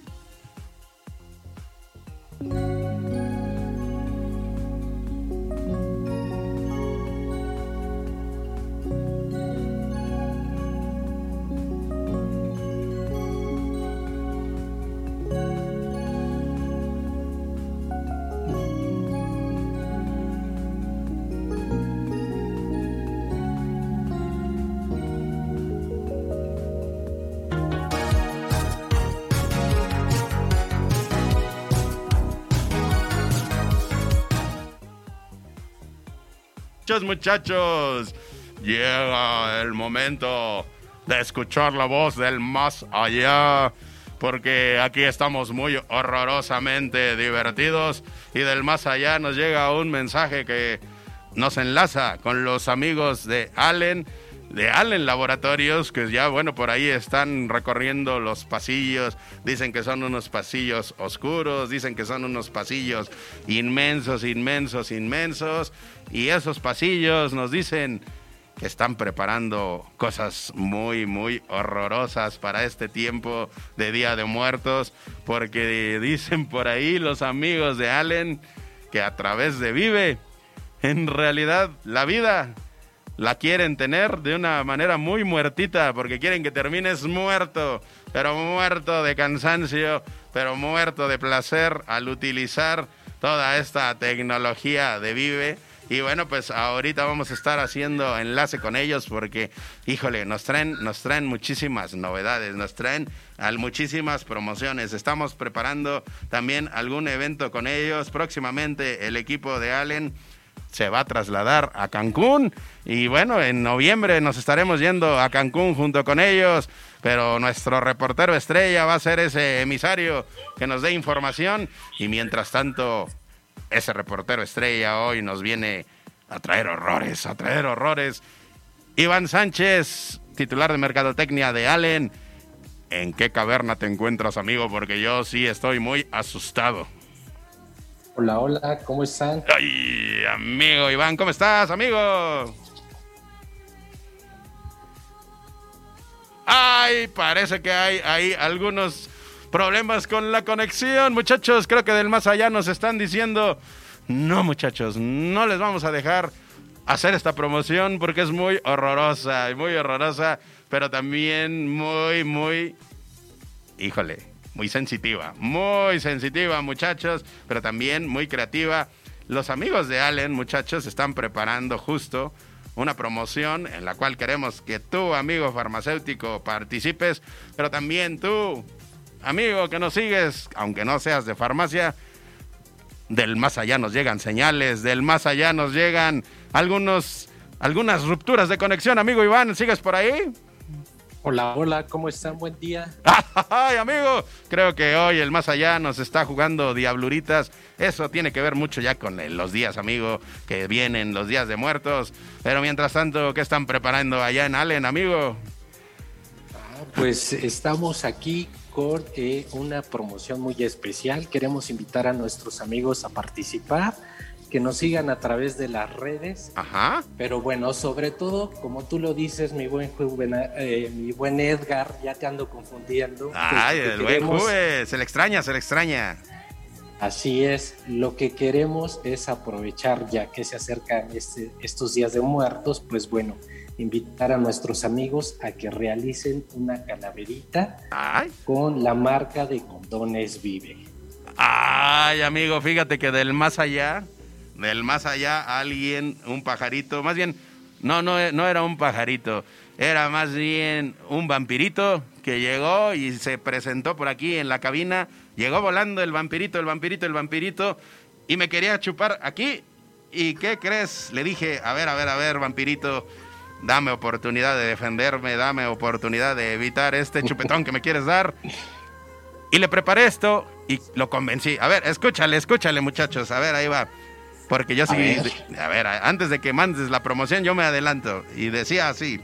Muchachos, llega el momento de escuchar la voz del más allá, porque aquí estamos muy horrorosamente divertidos y del más allá nos llega un mensaje que nos enlaza con los amigos de Allen, de Allen Laboratorios, que ya, bueno, por ahí están recorriendo los pasillos, dicen que son unos pasillos oscuros, dicen que son unos pasillos inmensos, inmensos, inmensos, y esos pasillos nos dicen que están preparando cosas muy, muy horrorosas para este tiempo de Día de Muertos, porque dicen por ahí los amigos de Allen que a través de Vive, en realidad la vida la quieren tener de una manera muy muertita, porque quieren que termines muerto, pero muerto de cansancio, pero muerto de placer al utilizar toda esta tecnología de Vive. Y bueno, pues ahorita vamos a estar haciendo enlace con ellos porque, híjole, nos traen, nos traen muchísimas novedades, nos traen muchísimas promociones. Estamos preparando también algún evento con ellos. Próximamente el equipo de Allen se va a trasladar a Cancún y bueno, en noviembre nos estaremos yendo a Cancún junto con ellos pero nuestro reportero estrella va a ser ese emisario que nos dé información y mientras tanto ese reportero estrella hoy nos viene a traer horrores, a traer horrores. Iván Sánchez, titular de Mercadotecnia de Allen. ¿En qué caverna te encuentras, amigo? Porque yo sí estoy muy asustado. Hola, hola, ¿cómo están? Ay, amigo Iván, ¿cómo estás, amigo? Ay, parece que hay, hay algunos problemas con la conexión, muchachos. Creo que del más allá nos están diciendo, no, muchachos, no les vamos a dejar hacer esta promoción porque es muy horrorosa, muy horrorosa, pero también muy, muy, híjole, muy sensitiva, muy sensitiva, muchachos, pero también muy creativa. Los amigos de Allen, muchachos, están preparando justo una promoción en la cual queremos que tú, amigo farmacéutico, participes, pero también tú, amigo que nos sigues, aunque no seas de farmacia, del más allá nos llegan señales, del más allá nos llegan algunos, algunas rupturas de conexión. Amigo Iván, ¿sigues por ahí? Hola, hola, ¿cómo están? Buen día. Ay, amigo, creo que hoy el más allá nos está jugando diabluritas. Eso tiene que ver mucho ya con los días, amigo, que vienen los días de muertos. Pero mientras tanto, ¿qué están preparando allá en Allen, amigo? Ah, pues estamos aquí con eh, una promoción muy especial. Queremos invitar a nuestros amigos a participar que nos sigan a través de las redes. Ajá. Pero bueno, sobre todo, como tú lo dices, mi buen eh, mi buen Edgar, ya te ando confundiendo. Ay, el buen Juve, se le extraña, se le extraña. Así es, lo que queremos es aprovechar ya que se acercan este, estos días de muertos, pues bueno, invitar a nuestros amigos a que realicen una calaverita con la marca de Condones Vive. Ay, amigo, fíjate que del más allá del más allá alguien, un pajarito, más bien, no, no, no era un pajarito, era más bien un vampirito que llegó y se presentó por aquí en la cabina, llegó volando el vampirito, el vampirito, el vampirito, y me quería chupar aquí. ¿Y qué crees? Le dije, a ver, a ver, a ver, vampirito, dame oportunidad de defenderme, dame oportunidad de evitar este chupetón que me quieres dar. Y le preparé esto y lo convencí. A ver, escúchale, escúchale, muchachos. A ver, ahí va. Porque yo sí, a ver. antes de que mandes la promoción, yo me adelanto. Y decía así: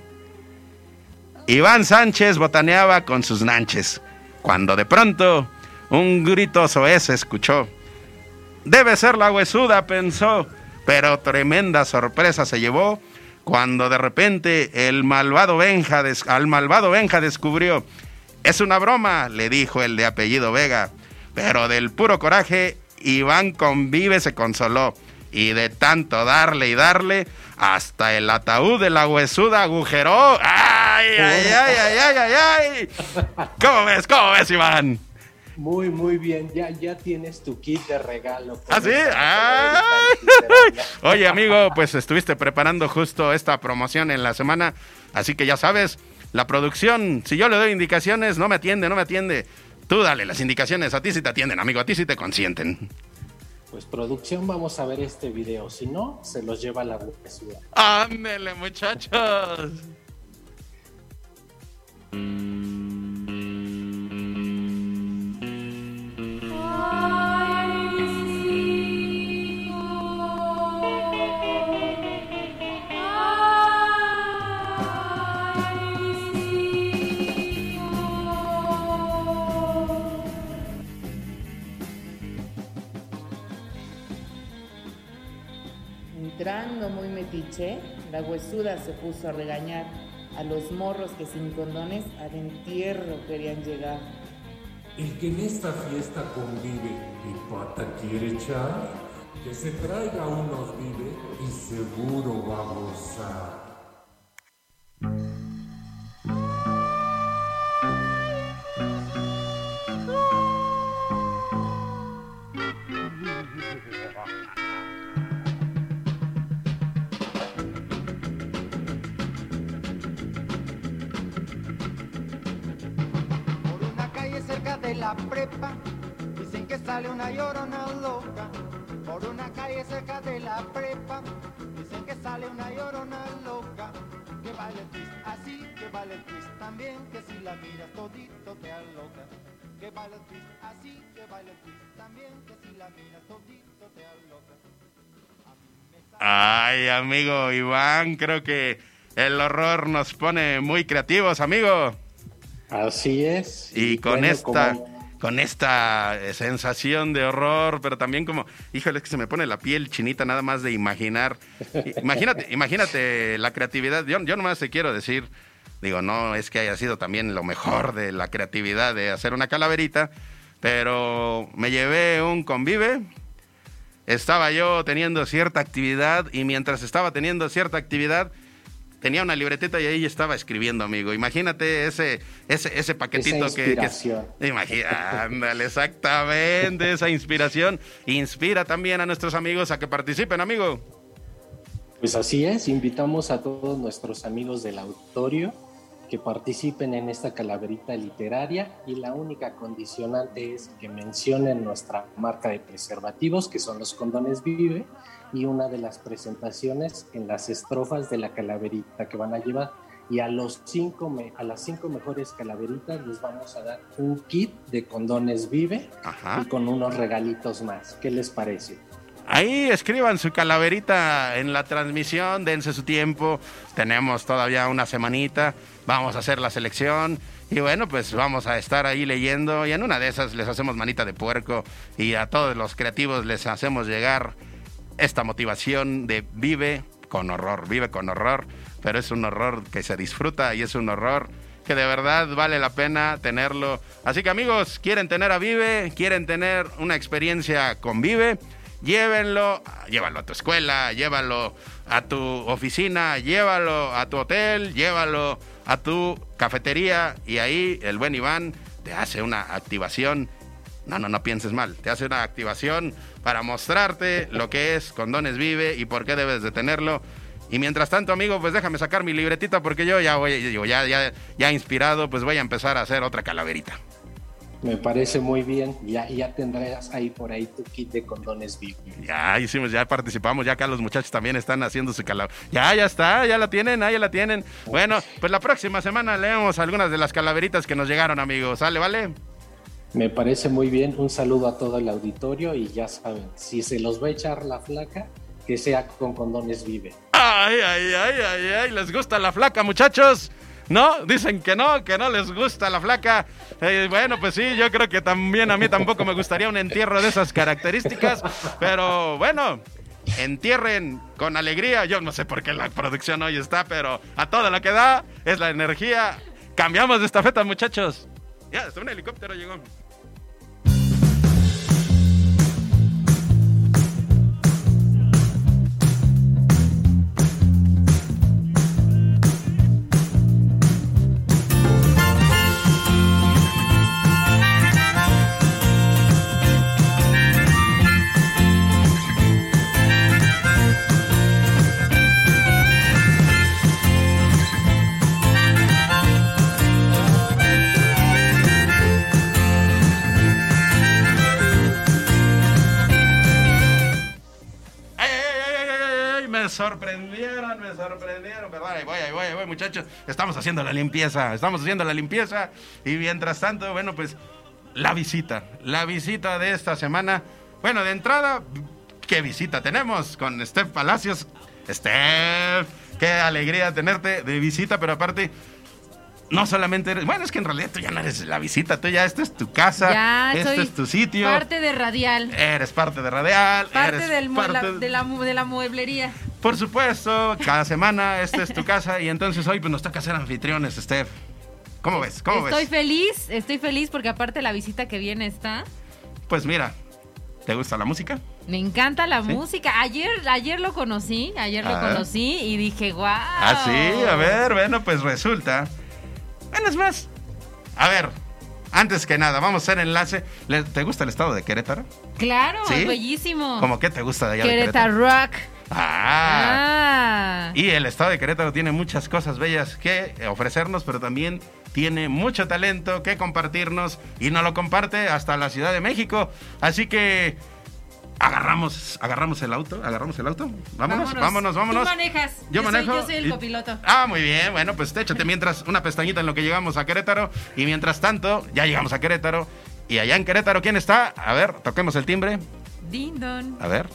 Iván Sánchez botaneaba con sus nanches, cuando de pronto un grito soez se escuchó. Debe ser la huesuda, pensó, pero tremenda sorpresa se llevó cuando de repente el malvado Benja al malvado Benja descubrió. Es una broma, le dijo el de apellido Vega, pero del puro coraje Iván Convive se consoló y de tanto darle y darle, hasta el ataúd de la huesuda agujeró. ¡Ay, ay, ay, ay, ay, ay! ay! ¿Cómo ves? ¿Cómo ves, Iván? Muy, muy bien. Ya, ya tienes tu kit de regalo. ¿Ah, sí? Oye, amigo, pues estuviste preparando justo esta promoción en la semana, así que ya sabes, la producción, si yo le doy indicaciones, no me atiende, no me atiende. Tú dale las indicaciones, a ti sí te atienden, amigo, a ti sí te consienten pues producción vamos a ver este video, si no, se los lleva la ciudad. Ándele muchachos. Entrando muy metiche, la huesuda se puso a regañar a los morros que sin condones al entierro querían llegar. El que en esta fiesta convive y pata quiere echar, que se traiga unos vive y seguro va a gozar. Ay, amigo Iván, creo que el horror nos pone muy creativos, amigo. Así es. Y con bueno, esta, como- con esta eh, sensación de horror, pero también como, híjole, es que se me pone la piel chinita nada más de imaginar. Imagínate, imagínate la creatividad. Yo, yo nomás te quiero decir, digo, no es que haya sido también lo mejor de la creatividad de hacer una calaverita, pero me llevé un convive. Estaba yo teniendo cierta actividad y mientras estaba teniendo cierta actividad, tenía una libretita y ahí estaba escribiendo, amigo. Imagínate ese, ese, ese paquetito Esa que, que- inspiración. Imagina, ándale, exactamente, esa inspiración inspira también a nuestros amigos a que participen, amigo. Pues así es, invitamos a todos nuestros amigos del auditorio que participen en esta calaverita literaria y la única condicionante es que mencionen nuestra marca de preservativos, que son los condones Vive, y una de las presentaciones en las estrofas de la calaverita que van a llevar. Y a, los cinco a las cinco mejores calaveritas les vamos a dar un kit de condones Vive Ajá. y con unos regalitos más. ¿Qué les parece? Ahí escriban su calaverita en la transmisión, dense su tiempo. Tenemos todavía una semanita, vamos a hacer la selección. Y bueno, pues vamos a estar ahí leyendo. Y en una de esas les hacemos manita de puerco. Y a todos los creativos les hacemos llegar esta motivación de vive con horror, vive con horror, pero es un horror que se disfruta y es un horror que de verdad vale la pena tenerlo. Así que amigos, quieren tener a Vive, quieren tener una experiencia con Vive, llévenlo, llévalo a tu escuela, llévalo a tu oficina, llévalo a tu hotel, llévalo a tu cafetería y ahí el buen Iván te hace una activación no, no, no pienses mal. Te hace una activación para mostrarte lo que es Condones Vive y por qué debes de tenerlo. Y mientras tanto, amigo, pues déjame sacar mi libretita porque yo ya voy, ya, ya, ya inspirado, pues voy a empezar a hacer otra calaverita. Me parece muy bien. Ya, ya tendrás ahí por ahí tu kit de condones Vive. Ya hicimos, ya participamos, ya acá los muchachos también están haciendo su calaverita. Ya, ya está, ya la tienen, ahí ya la tienen. Bueno, pues la próxima semana leemos algunas de las calaveritas que nos llegaron, amigos. ¿Sale, vale? Me parece muy bien. Un saludo a todo el auditorio y ya saben, si se los va a echar la flaca, que sea con condones Vive. Ay, ay, ay, ay, ay, les gusta la flaca, muchachos. ¿No? Dicen que no, que no les gusta la flaca. Eh, bueno, pues sí, yo creo que también a mí tampoco me gustaría un entierro de esas características. Pero bueno, entierren con alegría. Yo no sé por qué la producción hoy está, pero a todo lo que da es la energía. Cambiamos de estafeta, muchachos. Ya, hasta un helicóptero llegó. Sorprendieron, me sorprendieron. Perdón, ahí voy, ahí voy, ahí voy, muchachos. Estamos haciendo la limpieza, estamos haciendo la limpieza. Y mientras tanto, bueno, pues la visita, la visita de esta semana. Bueno, de entrada, ¿qué visita tenemos con Steph Palacios? Steph, qué alegría tenerte de visita, pero aparte... No solamente eres, bueno, es que en realidad tú ya no eres la visita, tú ya, esta es tu casa, Ya este es tu sitio. Parte de Radial. Eres parte de Radial. Parte, eres del la- parte- de, la, de la mueblería. Por supuesto, cada semana esta es tu casa y entonces hoy pues nos toca ser anfitriones, Steph. ¿Cómo ves? ¿Cómo estoy ves? feliz, estoy feliz porque aparte la visita que viene está. Pues mira, ¿te gusta la música? Me encanta la ¿Sí? música. Ayer, ayer lo conocí, ayer lo A ver. conocí y dije, wow. Ah, sí, a ver, bueno, pues resulta. Bueno, es más. A ver, antes que nada, vamos a hacer enlace. ¿Le- ¿Te gusta el estado de Querétaro? Claro, ¿Sí? es bellísimo. ¿Cómo qué te gusta de allá de Querétaro Querétaro? Rock. Ah. Ah. Y el estado de Querétaro tiene muchas cosas bellas que ofrecernos, pero también tiene mucho talento que compartirnos y nos lo comparte hasta la Ciudad de México. Así que agarramos, agarramos el auto, agarramos el auto. Vámonos, vámonos, vámonos. Tú manejas. Yo, manejo. Soy, yo soy el y- copiloto. Ah, muy bien. Bueno, pues échate mientras una pestañita en lo que llegamos a Querétaro. Y mientras tanto, ya llegamos a Querétaro. Y allá en Querétaro, ¿quién está? A ver, toquemos el timbre. Din don. A ver.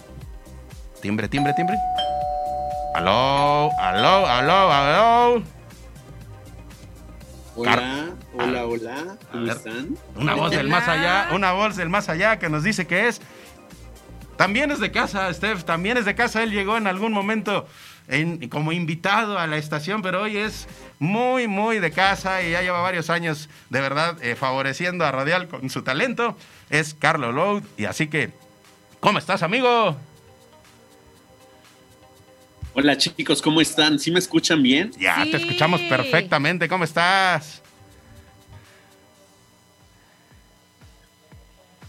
Timbre, timbre, timbre. Aló, aló, aló, aló. Hola, hola, hola, A ¿cómo ver. están? Una voz del más allá, una voz del más allá que nos dice que es. También es de casa, Steph, también es de casa. Él llegó en algún momento en- como invitado a la estación, pero hoy es muy, muy de casa y ya lleva varios años de verdad eh, favoreciendo a Radial con su talento. Es Carlos Loud y así que, ¿cómo estás, amigo? Hola chicos, ¿cómo están? ¿Sí me escuchan bien? Ya te escuchamos perfectamente. ¿Cómo estás?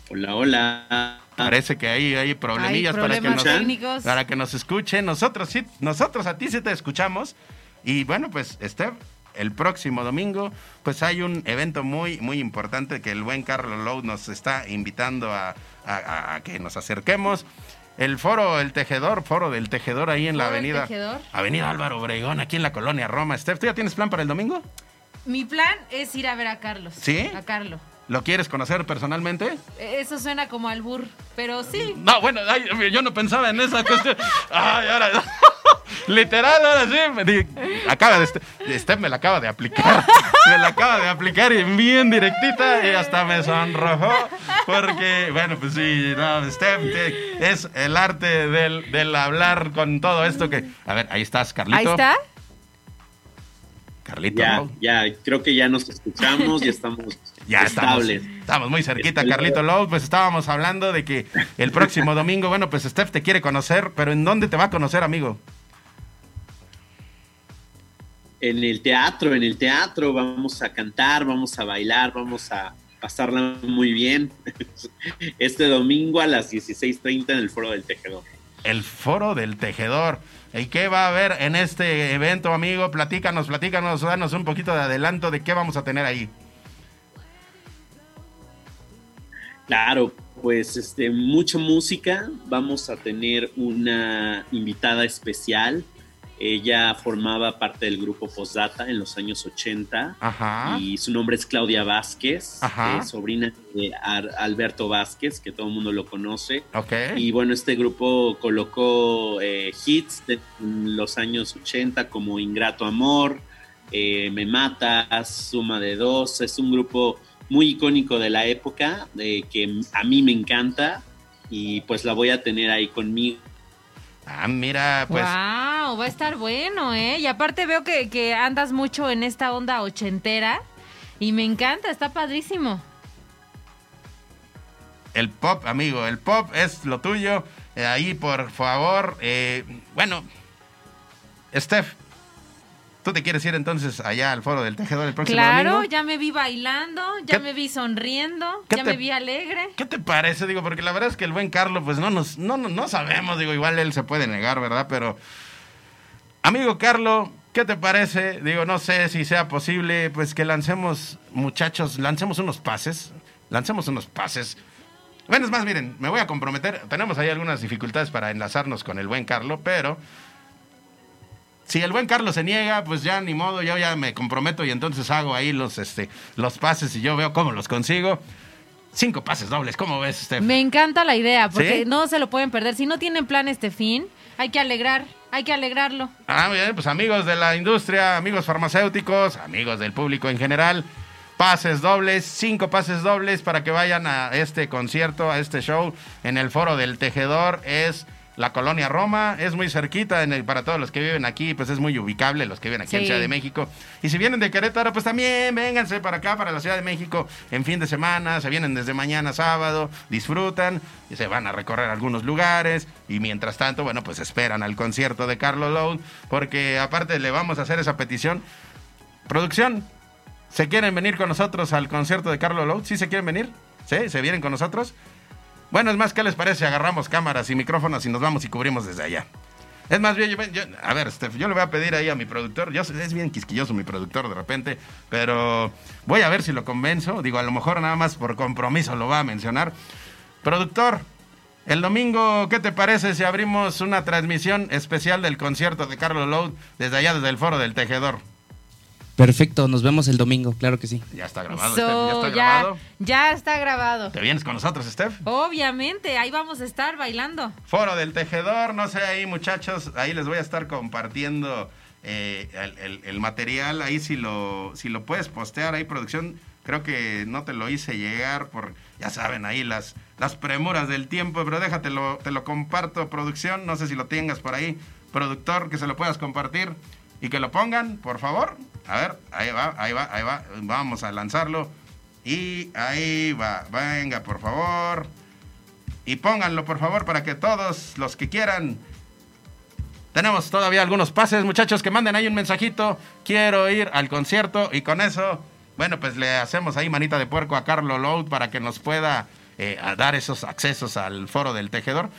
Hola, hola. Parece que ahí hay problemillas para que, problemas nos, técnicos. para que nos escuchen. Nosotros sí, nosotros a ti sí te escuchamos. Y bueno, pues, Steph, el próximo domingo, pues hay un evento muy, muy importante que el buen Carlos Lowe nos está invitando a, a- a que nos acerquemos. El foro El Tejedor, foro del Tejedor ahí en la ¿Foro El avenida. Tejedor? Avenida Álvaro Obregón, aquí en la colonia Roma. Steph, ¿tú ya tienes plan para el domingo? Mi plan es ir a ver a Carlos. ¿Sí? A Carlos. ¿Lo quieres conocer personalmente? Eh, Eso suena como albur, pero sí. No, bueno, ay, yo no pensaba en esa cuestión. Ay, ahora. Literal, ahora sí. Acaba de. este- Steph me la acaba de aplicar. Me la acaba de aplicar y bien directita y hasta me sonrojó. Porque, bueno, pues sí, no, Steph es el arte del, del hablar con todo esto que. A ver, ahí estás, Carlito. Ahí está. Carlito, Ya, ¿no? ya, creo que ya nos escuchamos, ya estamos Ya estables. estamos muy cerquita, Carlito Lowe. Pues estábamos hablando de que el próximo domingo, bueno, pues Steph te quiere conocer, pero ¿en dónde te va a conocer, amigo? En el teatro, en el teatro vamos a cantar, vamos a bailar, vamos a pasarla muy bien. Este domingo a las 16.30 en el Foro del Tejedor. El Foro del Tejedor. ¿Y qué va a haber en este evento, amigo? Platícanos, platícanos, danos un poquito de adelanto de qué vamos a tener ahí. Claro, pues este, mucha música. Vamos a tener una invitada especial. Ella formaba parte del grupo Postdata en los años 80 Ajá. y su nombre es Claudia Vázquez, Ajá. eh, sobrina de Ar- Alberto Vázquez, que todo el mundo lo conoce. Ok. Y bueno, este grupo colocó eh, hits de los años 80 como Ingrato Amor, eh, Me Matas, Suma de Dos. Es un grupo muy icónico de la época, de que a mí me encanta y pues la voy a tener ahí conmigo. Ah, mira, pues Wow, va a estar bueno, ¿eh? Y aparte veo que, que andas mucho en esta onda ochentera y me encanta, está padrísimo. el pop, amigo, el pop es lo tuyo. Eh, ahí, por favor, eh, bueno, Steph, ¿tú te quieres ir entonces allá al Foro del Tejedor el próximo Claro, domingo? ya me vi bailando, ya ¿Qué- me vi sonriendo, ya te- me vi alegre. ¿Qué te parece? Digo, porque la verdad es que el buen Carlos, pues no nos, no, no, no sabemos, digo, igual él se puede negar, ¿verdad? Pero, amigo Carlos, ¿qué te parece? Digo, no sé si sea posible, pues que lancemos, muchachos, lancemos unos pases, lancemos unos pases. Bueno, es más, miren, me voy a comprometer, tenemos ahí algunas dificultades para enlazarnos con el buen Carlos, pero si el buen Carlos se niega, pues ya ni modo, yo ya me comprometo y entonces hago ahí los, este, los pases y yo veo cómo los consigo. Cinco pases dobles, ¿cómo ves, Steph? Me encanta la idea, porque ¿Sí? no se lo pueden perder. Si no tienen plan este fin, hay que alegrar, hay que alegrarlo. Ah, bien, pues amigos de la industria, amigos farmacéuticos, amigos del público en general, pases dobles, cinco pases dobles para que vayan a este concierto, a este show en el Foro del Tejedor. Es la colonia Roma, es muy cerquita en el- para todos los que viven aquí, pues es muy ubicable, los que viven aquí en Sí. Ciudad de México. Y si vienen de Querétaro, pues también vénganse para acá, para la Ciudad de México, en fin de semana, se vienen desde mañana sábado, disfrutan y se van a recorrer algunos lugares. Y mientras tanto, bueno, pues esperan al concierto de Carlos Lowe, porque aparte le vamos a hacer esa petición. Producción, ¿se quieren venir con nosotros al concierto de Carlos Lowe? ¿Sí se quieren venir? ¿Sí? ¿Se vienen con nosotros? Bueno, es más, ¿qué les parece? Agarramos cámaras y micrófonos y nos vamos y cubrimos desde allá. Es más bien, yo, a ver, Steph, yo le voy a pedir ahí a mi productor. Yo, es bien quisquilloso mi productor de repente, pero voy a ver si lo convenzo. Digo, a lo mejor nada más por compromiso lo va a mencionar. Productor, El domingo, ¿qué te parece si abrimos una transmisión especial del concierto de Carlos Loud desde allá, desde el foro del Tejedor? Perfecto, nos vemos el domingo, claro que sí. Ya está grabado, So, Steph, ya está ya, grabado. ya está grabado. ¿Te vienes con nosotros, Steph? Obviamente, ahí vamos a estar bailando. Foro del Tejedor, no sé, ahí muchachos, ahí les voy a estar compartiendo eh, el, el- el material, ahí si lo, si lo puedes postear, ahí producción, creo que no te lo hice llegar por, ya saben, ahí las, las premuras del tiempo, pero déjatelo, te lo comparto, producción, no sé si lo tengas por ahí, productor, que se lo puedas compartir y que lo pongan, por favor. A ver, ahí va, ahí va, ahí va, vamos a lanzarlo. Y ahí va, venga, por favor. Y pónganlo, por favor, para que todos los que quieran. Tenemos todavía algunos pases, muchachos, que manden ahí un mensajito. Quiero ir al concierto y con eso, bueno, pues le hacemos ahí manita de puerco a Carlo Loud para que nos pueda eh, dar esos accesos al foro del tejedor.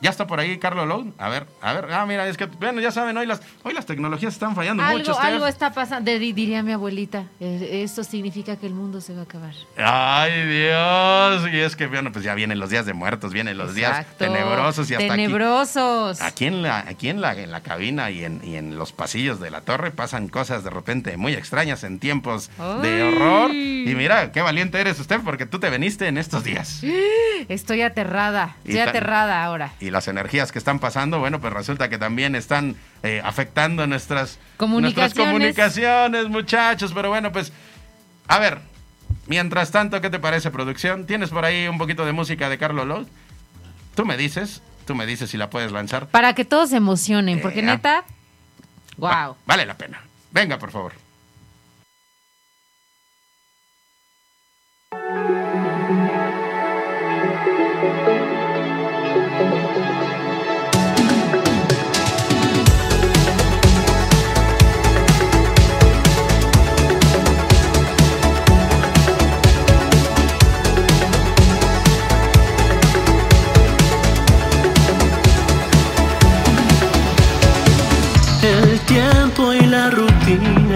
Ya está por ahí Carlo Loud. A ver, a ver. Ah, mira, es que, bueno, ya saben, hoy las, hoy las tecnologías están fallando mucho. Algo, Steph. algo está pasando, di- diría mi abuelita. Esto significa que el mundo se va a acabar. Ay, Dios. Y es que, bueno, pues ya vienen los días de muertos, vienen los días tenebrosos y hasta aquí. Tenebrosos. Aquí en la, aquí en la, en la cabina y en, y en los pasillos de la torre pasan cosas de repente muy extrañas en tiempos de horror. Y mira, qué valiente eres usted porque tú te veniste en estos días. Estoy aterrada, estoy aterrada ahora. Y las energías que están pasando, bueno, pues resulta que también están eh, afectando nuestras Comunicaciones. nuestras comunicaciones, muchachos. Pero bueno, pues, a ver, mientras tanto, ¿qué te parece, producción? ¿Tienes por ahí un poquito de música de Carlos Lowe? Tú me dices, tú me dices si la puedes lanzar. Para que todos se emocionen, porque Eh, neta, wow. Vale la pena. Venga, por favor.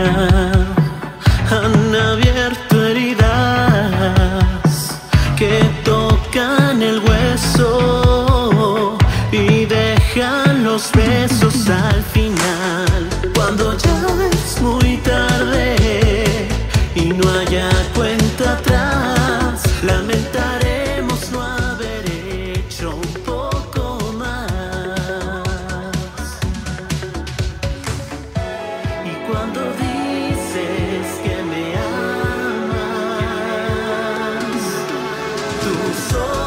China. Tus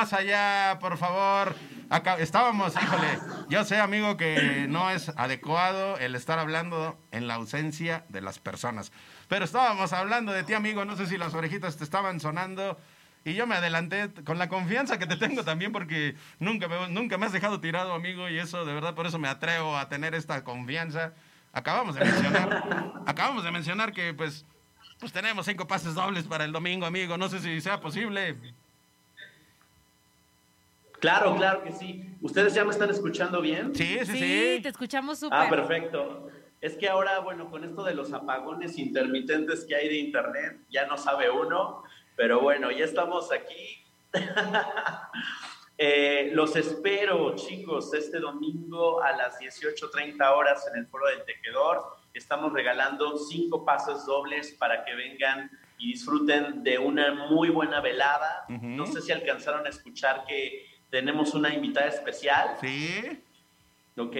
más allá, por favor. Acá estábamos, híjole, yo sé, amigo, que no es adecuado el estar hablando en la ausencia de las personas. Pero estábamos hablando de ti, amigo, no sé si las orejitas te estaban sonando. Y yo me adelanté con la confianza que te tengo también, porque nunca me, nunca me has dejado tirado, amigo, y eso, de verdad, por eso me atrevo a tener esta confianza. Acabamos de mencionar, acabamos de mencionar que, pues, pues tenemos cinco pases dobles para el domingo, amigo. No sé si sea posible. Claro, claro que sí. ¿Ustedes ya me están escuchando bien? Sí, sí, Sí, te escuchamos súper. Ah, perfecto. Es que ahora, bueno, con esto de los apagones intermitentes que hay de internet, ya no sabe uno, pero bueno, ya estamos aquí. Eh, los espero, chicos, este domingo a las 18.30 horas en el Foro del Tejedor. Estamos regalando cinco pases dobles para que vengan y disfruten de una muy buena velada. No sé si alcanzaron a escuchar que tenemos una invitada especial. Sí. Ok,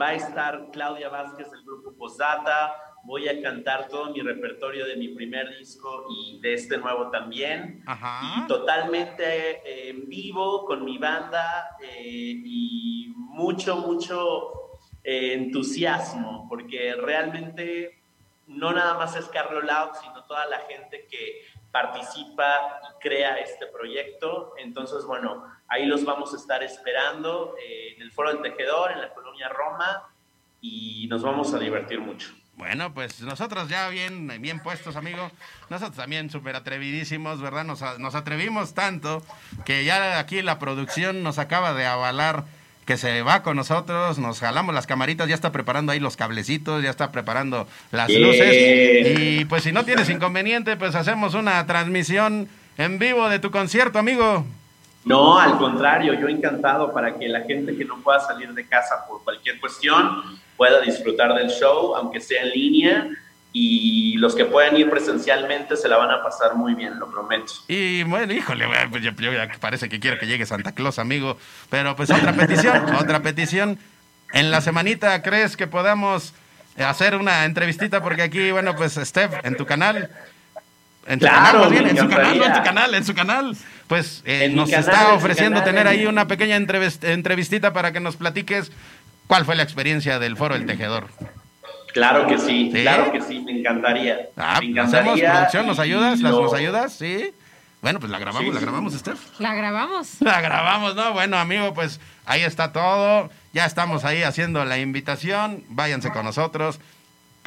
va a estar Claudia Vázquez del grupo Postdata. Voy a cantar todo mi repertorio de mi primer disco y de este nuevo también. Y totalmente eh, en vivo con mi banda eh, y mucho, mucho eh, entusiasmo, porque realmente no nada más es Carlo Loud, sino toda la gente que participa y crea este proyecto. Entonces, bueno, ahí los vamos a estar esperando eh, en el Foro del Tejedor, en la colonia Roma, y nos vamos a divertir mucho. Bueno, pues nosotros ya bien, bien puestos, amigo. Nosotros también súper atrevidísimos, ¿verdad? Nos, nos atrevimos tanto que ya aquí la producción nos acaba de avalar que se va con nosotros, nos jalamos las camaritas, ya está preparando ahí los cablecitos, ya está preparando las luces. Y pues si no tienes inconveniente, pues hacemos una transmisión en vivo de tu concierto, amigo. No, al contrario, yo encantado para que la gente que no pueda salir de casa por cualquier cuestión pueda disfrutar del show, aunque sea en línea. Y los que puedan ir presencialmente se la van a pasar muy bien, lo prometo. Y bueno, híjole, pues yo, yo parece que quiero que llegue Santa Claus, amigo. Pero pues otra petición, otra petición. En la semanita, ¿crees que podamos hacer una entrevistita? Porque aquí, bueno, pues, Steph, en tu canal. En tu Claro, canal, bien, en su canal, no en tu canal, en su canal. Pues eh, nos canal, está ofreciendo canal, tener en ahí una pequeña entrevist- entrevistita para que nos platiques cuál fue la experiencia del Foro del Tejedor. Claro que sí, ¿Sí? claro que sí, me encantaría. Ah, me ¿hacemos encantaría. producción? ¿Nos ayudas? ¿Las, ¿Nos ayudas? Sí. Bueno, pues la grabamos, Sí, la sí. grabamos, Steph. La grabamos. La grabamos, ¿no? Bueno, amigo, pues ahí está todo. Ya estamos ahí haciendo la invitación. Váyanse con nosotros.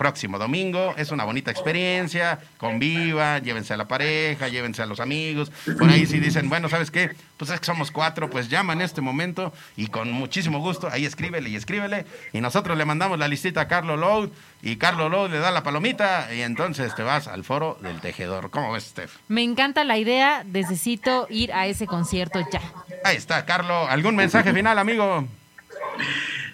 Próximo domingo. Es una bonita experiencia. Convivan, llévense a la pareja, llévense a los amigos. Por ahí si dicen, bueno, ¿sabes qué? Pues es que somos cuatro, pues llama en este momento y con muchísimo gusto. Ahí escríbele y escríbele. Y nosotros le mandamos la listita a Carlos Loud y Carlos Loud le da la palomita y entonces te vas al foro del tejedor. ¿Cómo ves, Steph? Me encanta la idea. Necesito ir a ese concierto ya. Ahí está, Carlos. ¿Algún mensaje final, amigo?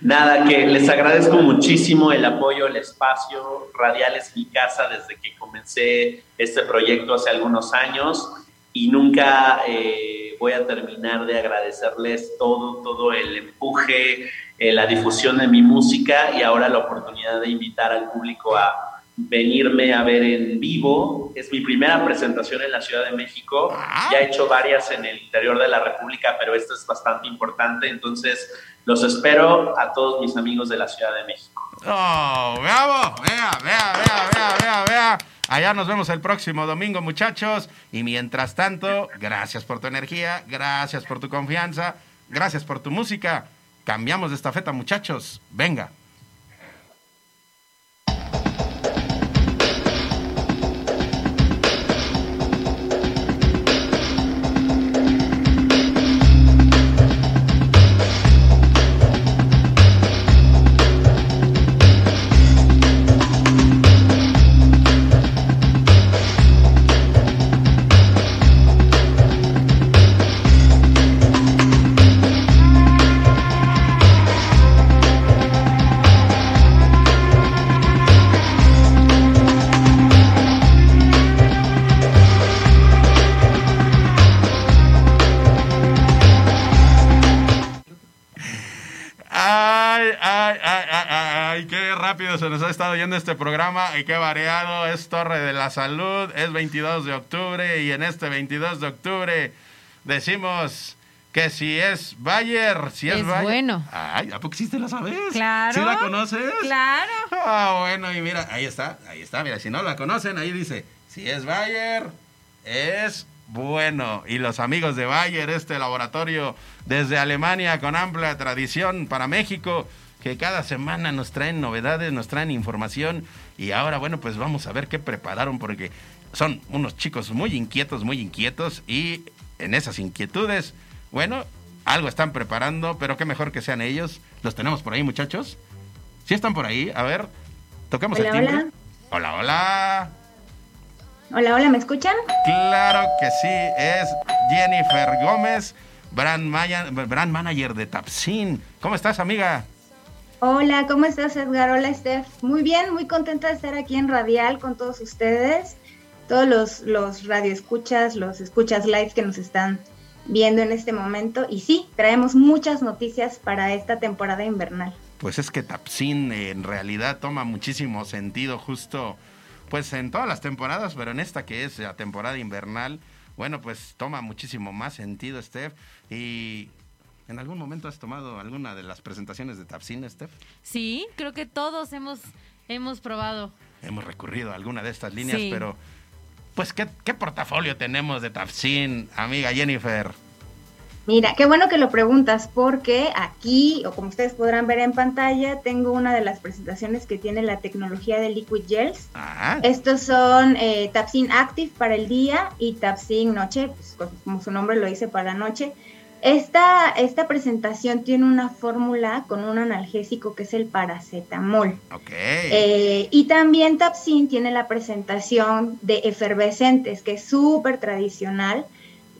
Nada, que les agradezco muchísimo el apoyo, el espacio. Radial es mi casa desde que comencé este proyecto hace algunos años y nunca eh, voy a terminar de agradecerles todo, todo el empuje, eh, la difusión de mi música y ahora la oportunidad de invitar al público a venirme a ver en vivo. Es mi primera presentación en la Ciudad de México. Ya he hecho varias en el interior de la República, pero esta es bastante importante. Entonces, los espero a todos mis amigos de la Ciudad de México. Oh, bravo, vea, vea, vea, vea, vea, vea. Allá nos vemos el próximo domingo, muchachos. Y mientras tanto, gracias por tu energía, gracias por tu confianza, gracias por tu música. Cambiamos de estafeta, muchachos. Venga. Yendo este programa y qué variado. Es Torre de la Salud, es 22 de octubre y en este 22 de octubre decimos que si es Bayer, si es, Es Bayer- bueno. Ay, ¿a poco sí te la sabes? Claro. ¿Sí la conoces? Claro. Ah, bueno, y mira, ahí está, ahí está, mira, si no la conocen, ahí dice, si es Bayer, es bueno. Y los amigos de Bayer, este laboratorio desde Alemania con amplia tradición para México, que cada semana nos traen novedades, nos traen información y ahora, bueno, pues vamos a ver qué prepararon porque son unos chicos muy inquietos, muy inquietos y en esas inquietudes, bueno, algo están preparando, pero qué mejor que sean ellos. Los tenemos por ahí, muchachos. ¿Sí están por ahí? A ver, toquemos Hola, el timbre. hola. Hola, hola. Hola, hola, ¿me escuchan? Claro que sí, es Jennifer Gómez, brand, brand manager de Tapsin. ¿Cómo estás, amiga? Hola, ¿cómo estás, Edgar? Hola, Steph. Muy bien, muy contenta de estar aquí en Radial con todos ustedes, todos los, los radioescuchas, los escuchas live que nos están viendo en este momento. Y sí, traemos muchas noticias para esta temporada invernal. Pues es que Tapsin en realidad toma muchísimo sentido justo, pues en todas las temporadas, pero en esta que es la temporada invernal, bueno, pues toma muchísimo más sentido, Steph. Y ¿en algún momento has tomado alguna de las presentaciones de Tapsin, Steph? Sí, creo que todos hemos, hemos probado. Hemos recurrido a alguna de estas líneas, Sí. pero pues ¿qué, qué portafolio tenemos de Tapsin, amiga Jennifer? Mira, qué bueno que lo preguntas porque aquí, o como ustedes podrán ver en pantalla, tengo una de las presentaciones que tiene la tecnología de Liquid Gels. Ah, Estos son eh, Tapsin Active para el día y Tapsin Noche, pues, co- como su nombre lo dice, para la noche. Esta, esta presentación tiene una fórmula con un analgésico que es el paracetamol. ok. Eh, y también Tapsin tiene la presentación de efervescentes, que es súper tradicional.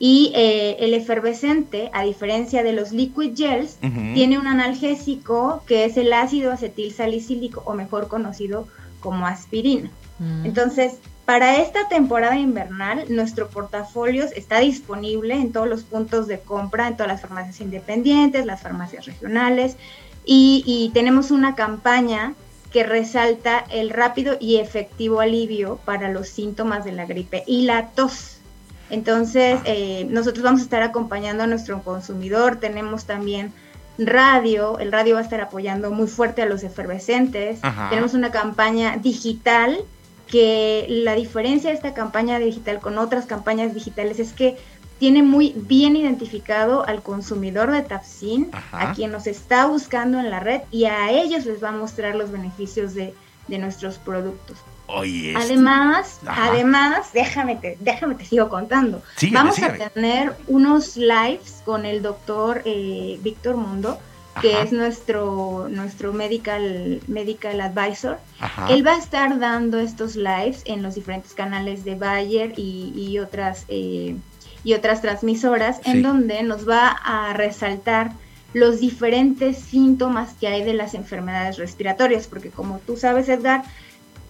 Y eh, el efervescente, a diferencia de los liquid gels, tiene un analgésico que es el ácido acetil salicílico, o mejor conocido como aspirina. Entonces, para esta temporada invernal, nuestro portafolio está disponible en todos los puntos de compra, en todas las farmacias independientes, las farmacias regionales, y, y tenemos una campaña que resalta el rápido y efectivo alivio para los síntomas de la gripe y la tos. Entonces, eh, nosotros vamos a estar acompañando a nuestro consumidor, tenemos también radio, el radio va a estar apoyando muy fuerte a los efervescentes, Ajá. tenemos una campaña digital que la diferencia de esta campaña digital con otras campañas digitales es que tiene muy bien identificado al consumidor de Tapsin, Ajá. a quien nos está buscando en la red y a ellos les va a mostrar los beneficios de, de nuestros productos. Oye, este- Además, Ajá. además, déjame te, déjame te sigo contando. Sígueme, Vamos sígueme. a tener unos lives con el doctor eh, Víctor Mundo, que Ajá. es nuestro, nuestro medical, medical advisor. Ajá. Él va a estar dando estos lives en los diferentes canales de Bayer y, y otras eh, y otras transmisoras, Sí. en donde nos va a resaltar los diferentes síntomas que hay de las enfermedades respiratorias, porque como tú sabes, Edgar,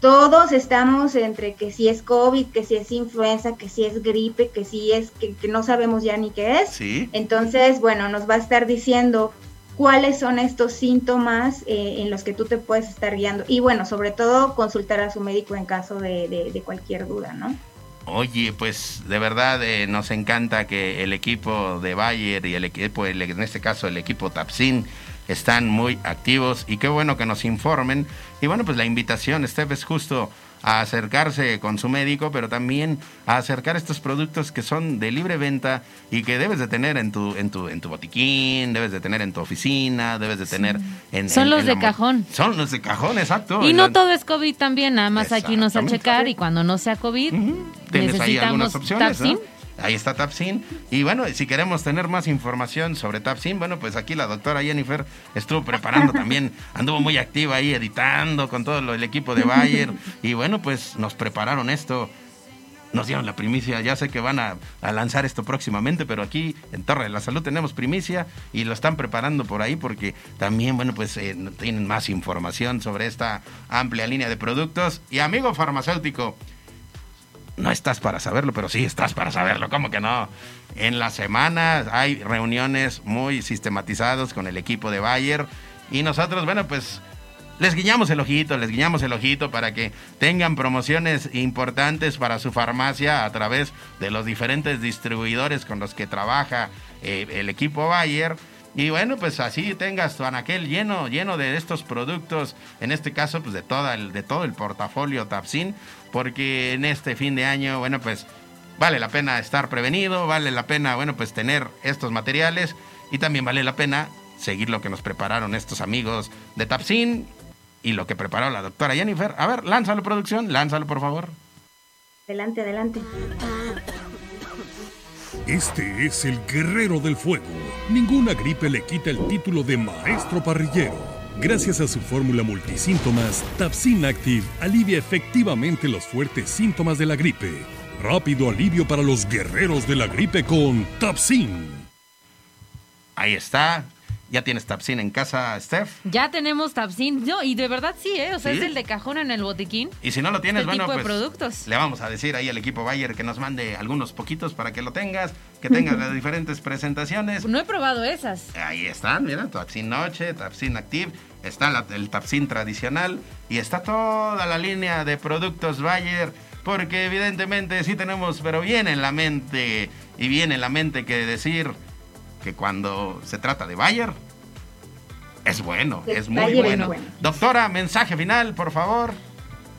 todos estamos entre que si es COVID, que si es influenza, que si es gripe, que si es que, que no sabemos ya ni qué es. Sí. Entonces, bueno, nos va a estar diciendo cuáles son estos síntomas eh, en los que tú te puedes estar guiando. Y bueno, sobre todo consultar a su médico en caso de, cualquier duda, ¿no? Oye, pues de verdad eh, nos encanta que el equipo de Bayer y el equipo, en este caso el equipo Tapsin, están muy activos y qué bueno que nos informen. Y bueno, pues la invitación, Steph, es justo a acercarse con su médico, pero también a acercar estos productos que son de libre venta y que debes de tener en tu, en tu, en tu botiquín, debes de tener en tu oficina, debes de tener en... Son en- los en de la cajón. Son los de cajón, exacto. Y no la- todo es COVID también, nada más aquí nos a checar y cuando no sea COVID, ahí necesitamos algunas opciones. Ahí está Tapsin. Y bueno, si queremos tener más información sobre Tapsin, bueno, pues aquí la doctora Jennifer estuvo preparando también, anduvo muy activa ahí editando con todo el equipo de Bayer. Y bueno, pues nos prepararon esto. Nos dieron la primicia, ya sé que van a, a lanzar esto próximamente, pero aquí en Torre de la Salud tenemos primicia y lo están preparando por ahí porque también, bueno, pues eh, tienen más información sobre esta amplia línea de productos. Y amigo farmacéutico, no estás para saberlo, pero sí estás para saberlo, ¿cómo que no? En la semana hay reuniones muy sistematizadas con el equipo de Bayer y nosotros, bueno, pues les guiñamos el ojito, les guiñamos el ojito para que tengan promociones importantes para su farmacia a través de los diferentes distribuidores con los que trabaja eh, el equipo Bayer. Y bueno, pues así tengas tu anaquel lleno, lleno de estos productos, en este caso, pues de, toda el, de todo el portafolio Tapsin, porque en este fin de año, bueno, pues vale la pena estar prevenido, vale la pena, bueno, pues tener estos materiales y también vale la pena seguir lo que nos prepararon estos amigos de Tapsin y lo que preparó la doctora Jennifer. A ver, lánzalo, producción, lánzalo, por favor. Adelante, adelante. Este es el guerrero del fuego. Ninguna gripe le quita el título de maestro parrillero. Gracias a su fórmula multisíntomas, Tapsin Active alivia efectivamente los fuertes síntomas de la gripe. Rápido alivio para los guerreros de la gripe con Tapsin. Ahí está. ¿Ya tienes Tapsin en casa, Steph? Ya tenemos Tapsin. No, y de verdad sí, ¿eh? O sea, ¿Sí? es el de cajón en el botiquín. Y si no lo tienes, Este bueno, tipo de pues productos. le vamos a decir ahí al equipo Bayer que nos mande algunos poquitos para que lo tengas, que tengas las diferentes presentaciones. No he probado esas. Ahí están, mira, Tapsin Noche, Tapsin Active, está la- el Tapsin tradicional y está toda la línea de productos Bayer, porque evidentemente sí tenemos, pero bien en la mente, y bien en la mente que decir que cuando se trata de Bayer, es bueno, es muy bueno. Doctora, mensaje final, por favor.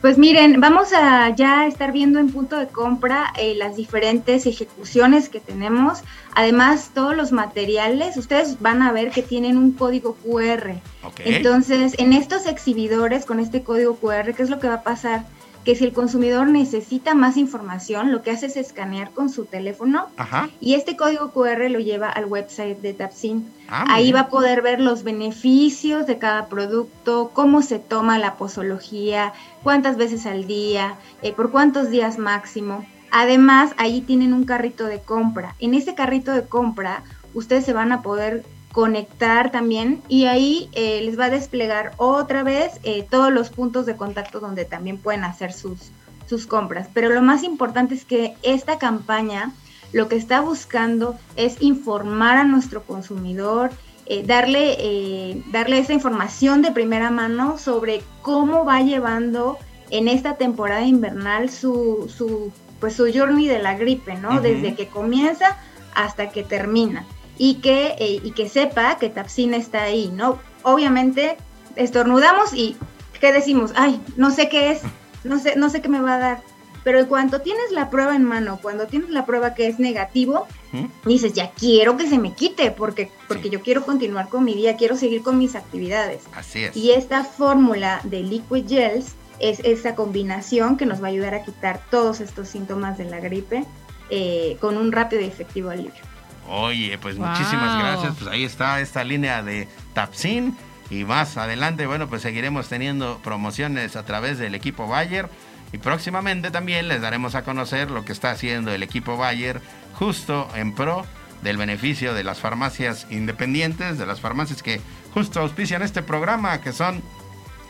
Pues miren, vamos a ya estar viendo en punto de compra eh, las diferentes ejecuciones que tenemos. Además, todos los materiales, ustedes van a ver que tienen un código QR. Entonces, en estos exhibidores con este código QR, ¿qué es lo que va a pasar? Que si el consumidor necesita más información, lo que hace es escanear con su teléfono Ajá. y este código QR lo lleva al website de Tapsin. Ah, Ahí bien. va a poder ver los beneficios de cada producto, cómo se toma la posología, cuántas veces al día, eh, por cuántos días máximo. Además, ahí tienen un carrito de compra. En ese carrito de compra, ustedes se van a poder conectar también y ahí eh, les va a desplegar otra vez eh, todos los puntos de contacto donde también pueden hacer sus, sus compras. Pero lo más importante es que esta campaña lo que está buscando es informar a nuestro consumidor, eh, darle, darle esa información de primera mano sobre cómo va llevando en esta temporada invernal su, su, pues su journey de la gripe, ¿no? Desde que comienza hasta que termina. Y que, eh, y que sepa que Tapsin está ahí, ¿no? Obviamente estornudamos y ¿qué decimos? Ay, no sé qué es, no sé, no sé qué me va a dar. Pero en cuanto tienes la prueba en mano, cuando tienes la prueba que es negativo, dices, ya quiero que se me quite, porque, porque yo quiero continuar con mi día, quiero seguir con mis actividades. Así es. Y esta fórmula de Liquid Gels es esa combinación que nos va a ayudar a quitar todos estos síntomas de la gripe eh, con un rápido y efectivo alivio. Oye, pues Wow. muchísimas gracias. Pues ahí está esta línea de Tapsin. Y más adelante, bueno, pues seguiremos teniendo promociones a través del equipo Bayer. Y próximamente también les daremos a conocer lo que está haciendo el equipo Bayer justo en pro del beneficio de las farmacias independientes, de las farmacias que justo auspician este programa, que son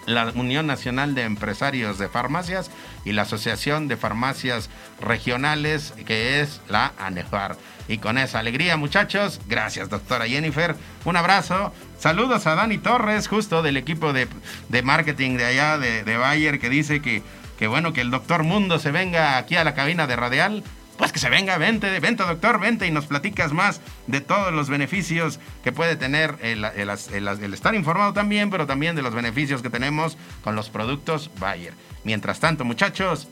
la Unión Nacional de Empresarios de Farmacias y la Asociación de Farmacias Regionales, que es la ANEFAR. Y con esa alegría, muchachos, gracias, doctora Jennifer. Un abrazo. Saludos a Dani Torres, justo del equipo de, de marketing de allá de, de Bayer, que dice que, que bueno que el doctor Mundo se venga aquí a la cabina de Radial. Pues que se venga, vente, vente doctor, vente y nos platicas más de todos los beneficios que puede tener el, el- estar informado también, pero también de los beneficios que tenemos con los productos Bayer. Mientras tanto, muchachos,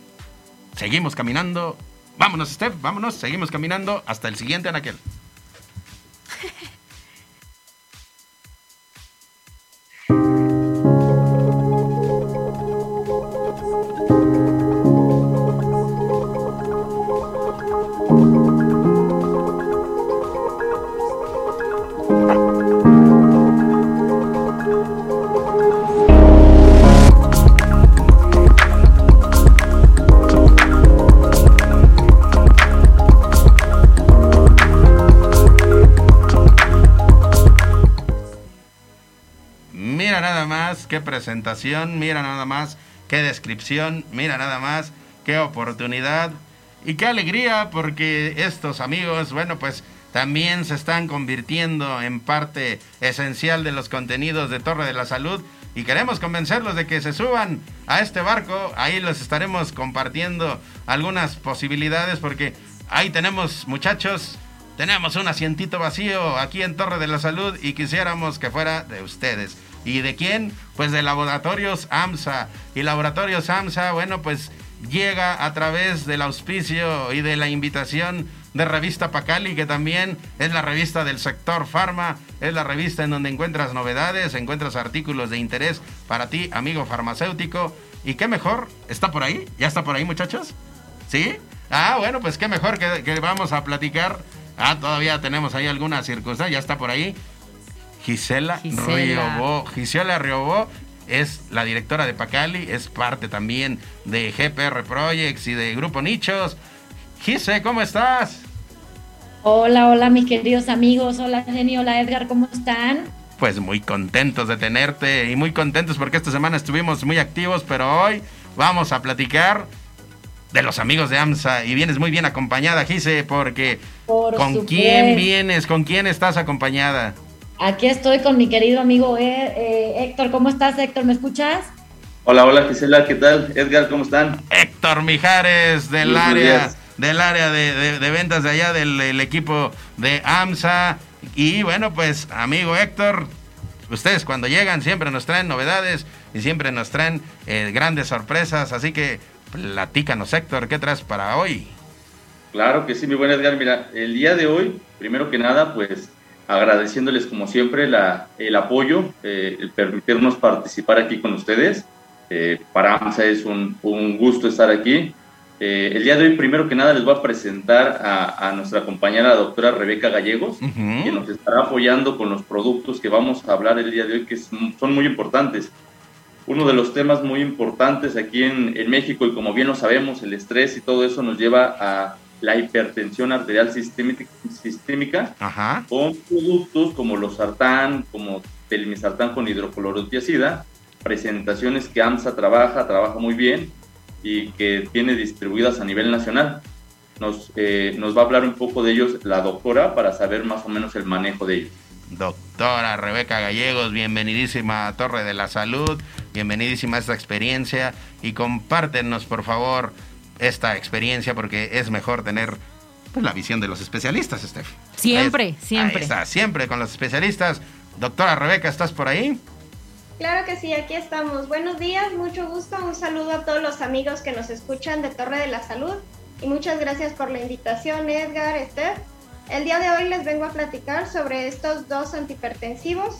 seguimos caminando. Vámonos, Steph, vámonos, seguimos caminando hasta el siguiente anaquel. más qué presentación, mira nada más qué descripción, mira nada más qué oportunidad y qué alegría porque estos amigos, bueno, pues también se están convirtiendo en parte esencial de los contenidos de Torre de la Salud y queremos convencerlos de que se suban a este barco. Ahí les estaremos compartiendo algunas posibilidades porque ahí tenemos muchachos. Tenemos un asientito vacío aquí en Torre de la Salud y quisiéramos que fuera de ustedes. ¿Y de quién? Pues de Laboratorios AMSA. Y Laboratorios AMSA, bueno, pues llega a través del auspicio y de la invitación de Revista Pacali, que también es la revista del sector farma, es la revista en donde encuentras novedades, encuentras artículos de interés para ti, amigo farmacéutico. ¿Y qué mejor? ¿Está por ahí? ¿Ya está por ahí, muchachos? ¿Sí? Ah, bueno, pues qué mejor que, que vamos a platicar. Ah, todavía tenemos ahí alguna circunstancia, ya está por ahí. Gisela, Gisela. Riobó. Gisela Riobó es la directora de Pacali, es parte también de GPR Projects y de Grupo Nichos. Gise, ¿cómo estás? Hola, hola mis queridos amigos, hola Jenny, hola Edgar, ¿cómo están? Pues muy contentos de tenerte y muy contentos porque esta semana estuvimos muy activos, pero hoy vamos a platicar de los amigos de AMSA y vienes muy bien acompañada, Gise, porque Por ¿con supuesto. quién vienes? ¿Con quién estás acompañada? Aquí estoy con mi querido amigo eh, eh, Héctor, ¿cómo estás Héctor? ¿Me escuchas? Hola, hola Gisela, ¿qué tal? Edgar, ¿cómo están? Héctor Mijares del Buenos área días. del área de, de- de ventas de allá del, del equipo de AMSA y bueno pues amigo Héctor ustedes cuando llegan siempre nos traen novedades y siempre nos traen eh, grandes sorpresas así que platícanos Héctor qué traes para hoy Claro que sí, mi buen Edgar. Mira, el día de hoy, primero que nada, pues agradeciéndoles como siempre la, el apoyo, eh, el permitirnos participar aquí con ustedes. Eh, para AMSA es un, un gusto estar aquí. Eh, el día de hoy, primero que nada, les voy a presentar a, a nuestra compañera la doctora Rebeca Gallegos, que nos estará apoyando con los productos que vamos a hablar el día de hoy, que son muy importantes. Uno de los temas muy importantes aquí en, en México, y como bien lo sabemos, el estrés y todo eso nos lleva a la hipertensión arterial sistémica, sistémica Ajá. con productos como los sartán, como telmisartán con hidroclorotiazida, presentaciones que AMSA trabaja, trabaja muy bien y que tiene distribuidas a nivel nacional. Nos, eh, nos va a hablar un poco de ellos la doctora para saber más o menos el manejo de ellos. Doctora Rebeca Gallegos, bienvenidísima a Torre de la Salud, bienvenidísima a esta experiencia y compártenos por favor esta experiencia porque es mejor tener pues, la visión de los especialistas, Steph. Siempre, Ahí- siempre. Ahí está, siempre con los especialistas. Doctora Rebeca, ¿estás por ahí? Claro que sí, aquí estamos. Buenos días, mucho gusto. Un saludo a todos los amigos que nos escuchan de Torre de la Salud. Y muchas gracias por la invitación, Edgar, Esther. El día de hoy les vengo a platicar sobre estos dos antihipertensivos.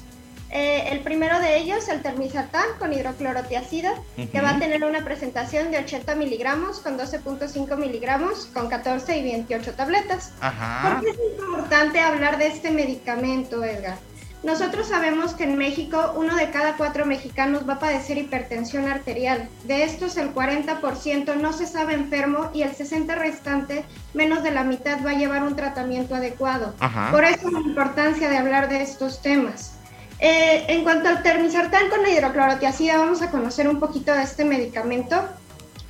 Eh, el primero de ellos, el termisatán con hidroclorotiazida, que va a tener una presentación de 80 miligramos con 12.5 miligramos con 14 y 28 tabletas. Ajá. ¿Por qué es importante hablar de este medicamento, Edgar? Nosotros sabemos que en México uno de cada cuatro mexicanos va a padecer hipertensión arterial. De estos el 40% no se sabe enfermo y el 60% restante, menos de la mitad, va a llevar un tratamiento adecuado. Ajá. Por eso la importancia de hablar de estos temas. Eh, en cuanto al termisartán con la hidroclorotiazida, vamos a conocer un poquito de este medicamento.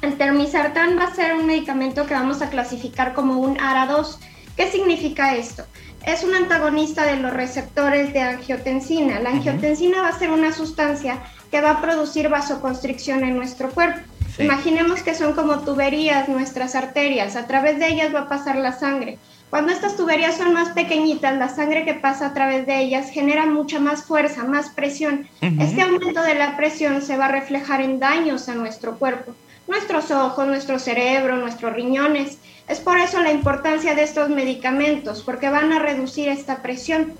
El termisartán va a ser un medicamento que vamos a clasificar como un ARA2. ¿Qué significa esto? Es un antagonista de los receptores de angiotensina. La angiotensina va a ser una sustancia que va a producir vasoconstricción en nuestro cuerpo. Sí. Imaginemos que son como tuberías nuestras arterias, a través de ellas va a pasar la sangre. Cuando estas tuberías son más pequeñitas, la sangre que pasa a través de ellas genera mucha más fuerza, más presión. Este aumento de la presión se va a reflejar en daños a nuestro cuerpo, nuestros ojos, nuestro cerebro, nuestros riñones. Es por eso la importancia de estos medicamentos, porque van a reducir esta presión.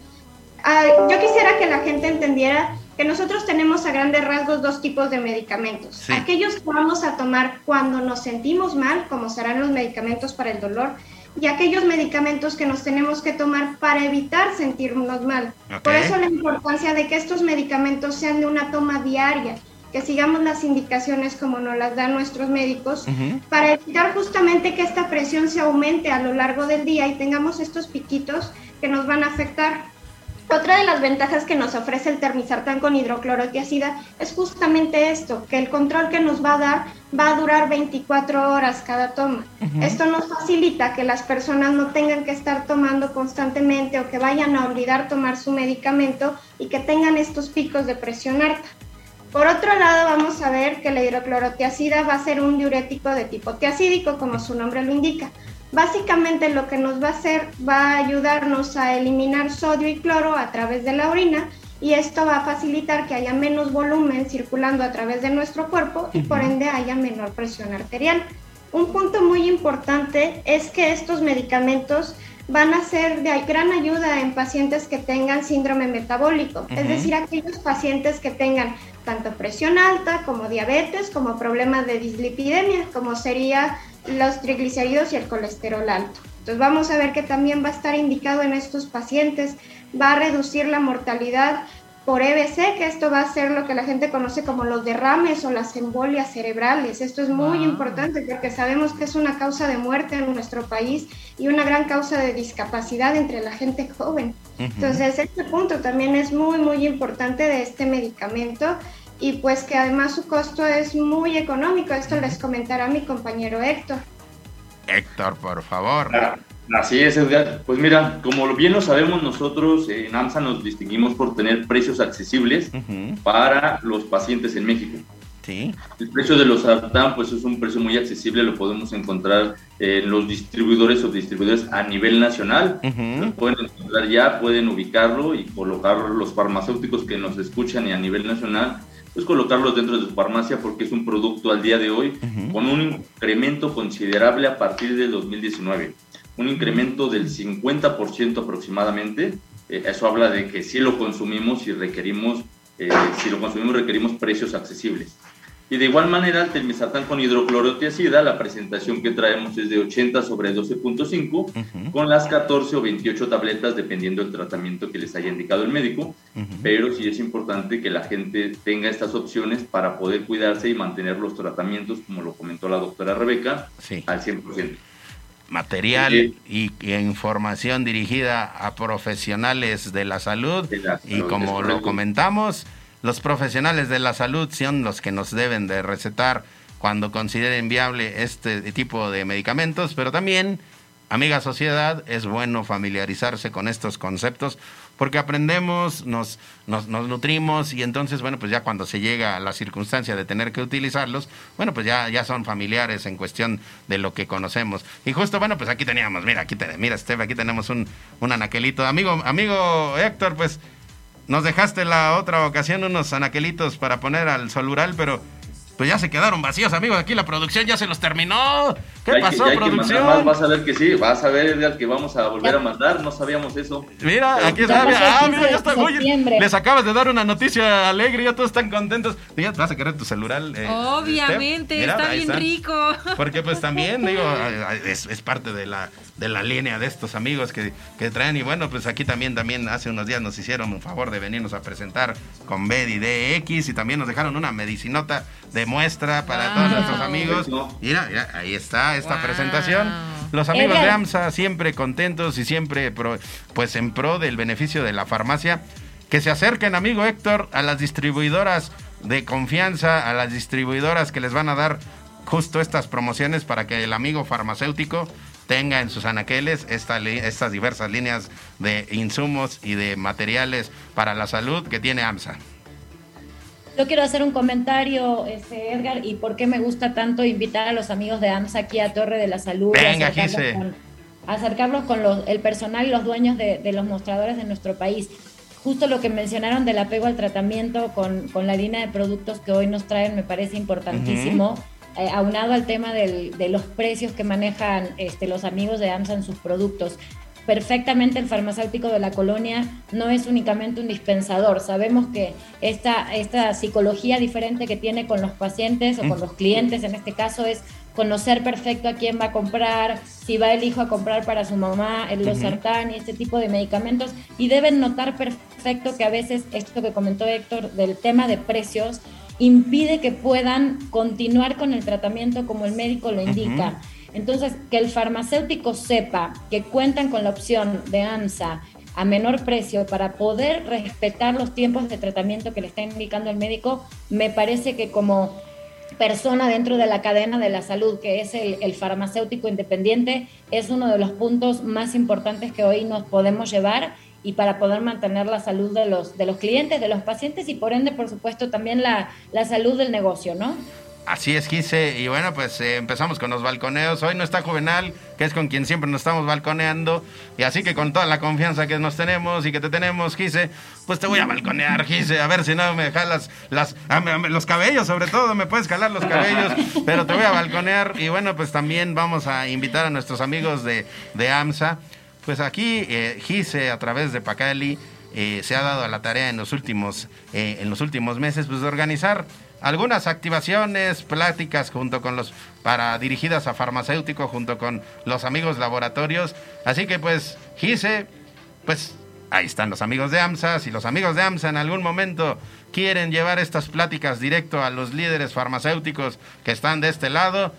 Ah, yo quisiera que la gente entendiera que nosotros tenemos a grandes rasgos dos tipos de medicamentos. Sí. Aquellos que vamos a tomar cuando nos sentimos mal, como serán los medicamentos para el dolor, y aquellos medicamentos que nos tenemos que tomar para evitar sentirnos mal. Por eso la importancia de que estos medicamentos sean de una toma diaria, que sigamos las indicaciones como nos las dan nuestros médicos, para evitar justamente que esta presión se aumente a lo largo del día y tengamos estos piquitos que nos van a afectar. Otra de las ventajas que nos ofrece el termisartán con hidroclorotiazida es justamente esto, que el control que nos va a dar va a durar 24 horas cada toma. Esto nos facilita que las personas no tengan que estar tomando constantemente o que vayan a olvidar tomar su medicamento y que tengan estos picos de presión alta. Por otro lado, vamos a ver que la hidroclorotiacida va a ser un diurético de tipo tiacídico, como su nombre lo indica. Básicamente lo que nos va a hacer va a ayudarnos a eliminar sodio y cloro a través de la orina y esto va a facilitar que haya menos volumen circulando a través de nuestro cuerpo y por ende haya menor presión arterial. Un punto muy importante es que estos medicamentos van a ser de gran ayuda en pacientes que tengan síndrome metabólico, es decir, aquellos pacientes que tengan tanto presión alta como diabetes, como problemas de dislipidemia, como sería los triglicéridos y el colesterol alto. Entonces vamos a ver que también va a estar indicado en estos pacientes, va a reducir la mortalidad por EBC, que esto va a ser lo que la gente conoce como los derrames o las embolias cerebrales. Esto es muy importante porque sabemos que es una causa de muerte en nuestro país y una gran causa de discapacidad entre la gente joven. Entonces, este punto también es muy, muy importante de este medicamento y pues que además su costo es muy económico. Esto les comentará mi compañero Héctor. Héctor, por favor. Así es, Edgar. Pues mira, como bien lo sabemos nosotros, en AMSA nos distinguimos por tener precios accesibles para los pacientes en México. Sí. El precio de los sartán, pues es un precio muy accesible, lo podemos encontrar en los distribuidores o distribuidores a nivel nacional. Lo pueden encontrar ya, pueden ubicarlo y colocar los farmacéuticos que nos escuchan y a nivel nacional pues colocarlos dentro de su farmacia porque es un producto al día de hoy con un incremento considerable a partir del 2019 un incremento del 50% aproximadamente. Eh, eso habla de que si lo consumimos y requerimos, eh, si lo consumimos requerimos precios accesibles. Y de igual manera, el telmisartán con hidroclorotiacida, la presentación que traemos es de 80 sobre 12.5, con las 14 o 28 tabletas, dependiendo del tratamiento que les haya indicado el médico. Pero sí es importante que la gente tenga estas opciones para poder cuidarse y mantener los tratamientos, como lo comentó la doctora Rebeca, al 100% material y, información dirigida a profesionales de la salud. Y como lo comentamos, los profesionales de la salud son los que nos deben de recetar cuando consideren viable este tipo de medicamentos, pero también, amiga sociedad, es bueno familiarizarse con estos conceptos porque aprendemos, nos, nos, nutrimos y entonces, bueno, pues ya cuando se llega a la circunstancia de tener que utilizarlos, bueno, pues ya, ya son familiares en cuestión de lo que conocemos. Y justo, bueno, pues aquí teníamos, mira, aquí tenemos, mira, Esteve, aquí tenemos un, un anaquelito. Amigo, amigo Héctor, pues nos dejaste la otra ocasión unos anaquelitos para poner al solural, pero pues ya se quedaron vacíos, amigos. Aquí la producción ya se los terminó. ¿Qué pasó, producción? vas a ver que sí, vas a ver, Edgar, que vamos a volver a mandar. No sabíamos eso. Mira, aquí está. Ah, mira, ya está. Oye, les acabas de dar una noticia alegre, ya todos están contentos. Ya vas a querer tu celular. Eh, Obviamente, está bien rico. Porque pues también, digo, es, es parte de la de la línea de estos amigos que, que, traen. Y bueno, pues aquí también, también hace unos días nos hicieron un favor de venirnos a presentar con BED DX y también nos dejaron una medicinota de muestra para todos nuestros amigos. Mira, ahí está esta presentación. Los amigos de AMSA siempre contentos y siempre pues en pro del beneficio de la farmacia. Que se acerquen, amigo Héctor, a las distribuidoras de confianza, a las distribuidoras que les van a dar justo estas promociones para que el amigo farmacéutico tenga en sus anaqueles estas diversas líneas de insumos y de materiales para la salud que tiene AMSA. Yo quiero hacer un comentario, este, Edgar, y por qué me gusta tanto invitar a los amigos de AMSA aquí a Torre de la Salud. Venga, a acercarlos con, los, el personal y los dueños de, los mostradores de nuestro país. Justo lo que mencionaron del apego al tratamiento con, con la línea de productos que hoy nos traen me parece importantísimo. Eh, aunado al tema de los precios que manejan este, los amigos de AMSA en sus productos. Perfectamente el farmacéutico de la colonia no es únicamente un dispensador. Sabemos que esta, esta psicología diferente que tiene con los pacientes o con los clientes en este caso es conocer perfecto a quién va a comprar, si va el hijo a comprar para su mamá, el losartán y este tipo de medicamentos, y deben notar perfecto que a veces esto que comentó Héctor del tema de precios impide que puedan continuar con el tratamiento como el médico lo indica. Entonces, que el farmacéutico sepa que cuentan con la opción de AMSA a menor precio para poder respetar los tiempos de tratamiento que le está indicando el médico, me parece que como persona dentro de la cadena de la salud, que es el, el, farmacéutico independiente, es uno de los puntos más importantes que hoy nos podemos llevar y para poder mantener la salud de los, de los clientes, de los pacientes y por ende, por supuesto, también la, la salud del negocio, ¿no? Así es, Gise. Y bueno, pues eh, empezamos con los balconeos. Hoy no está Juvenal, que es con quien siempre nos estamos balconeando. Y así que con toda la confianza que nos tenemos y que te tenemos, Gise, pues te voy a balconear, Gise. A ver si no me jalas las, los cabellos, sobre todo. Me puedes jalar los cabellos, pero te voy a balconear. Y bueno, pues también vamos a invitar a nuestros amigos de, de AMSA. Pues aquí, eh, Gise, a través de Pacali, eh, se ha dado a la tarea en los últimos, eh, en los últimos meses, pues de organizar algunas activaciones, pláticas junto con los para dirigidas a farmacéuticos junto con los amigos laboratorios. Así que pues Gise, pues ahí están los amigos de AMSA. Si los amigos de AMSA en algún momento quieren llevar estas pláticas directo a los líderes farmacéuticos que están de este lado,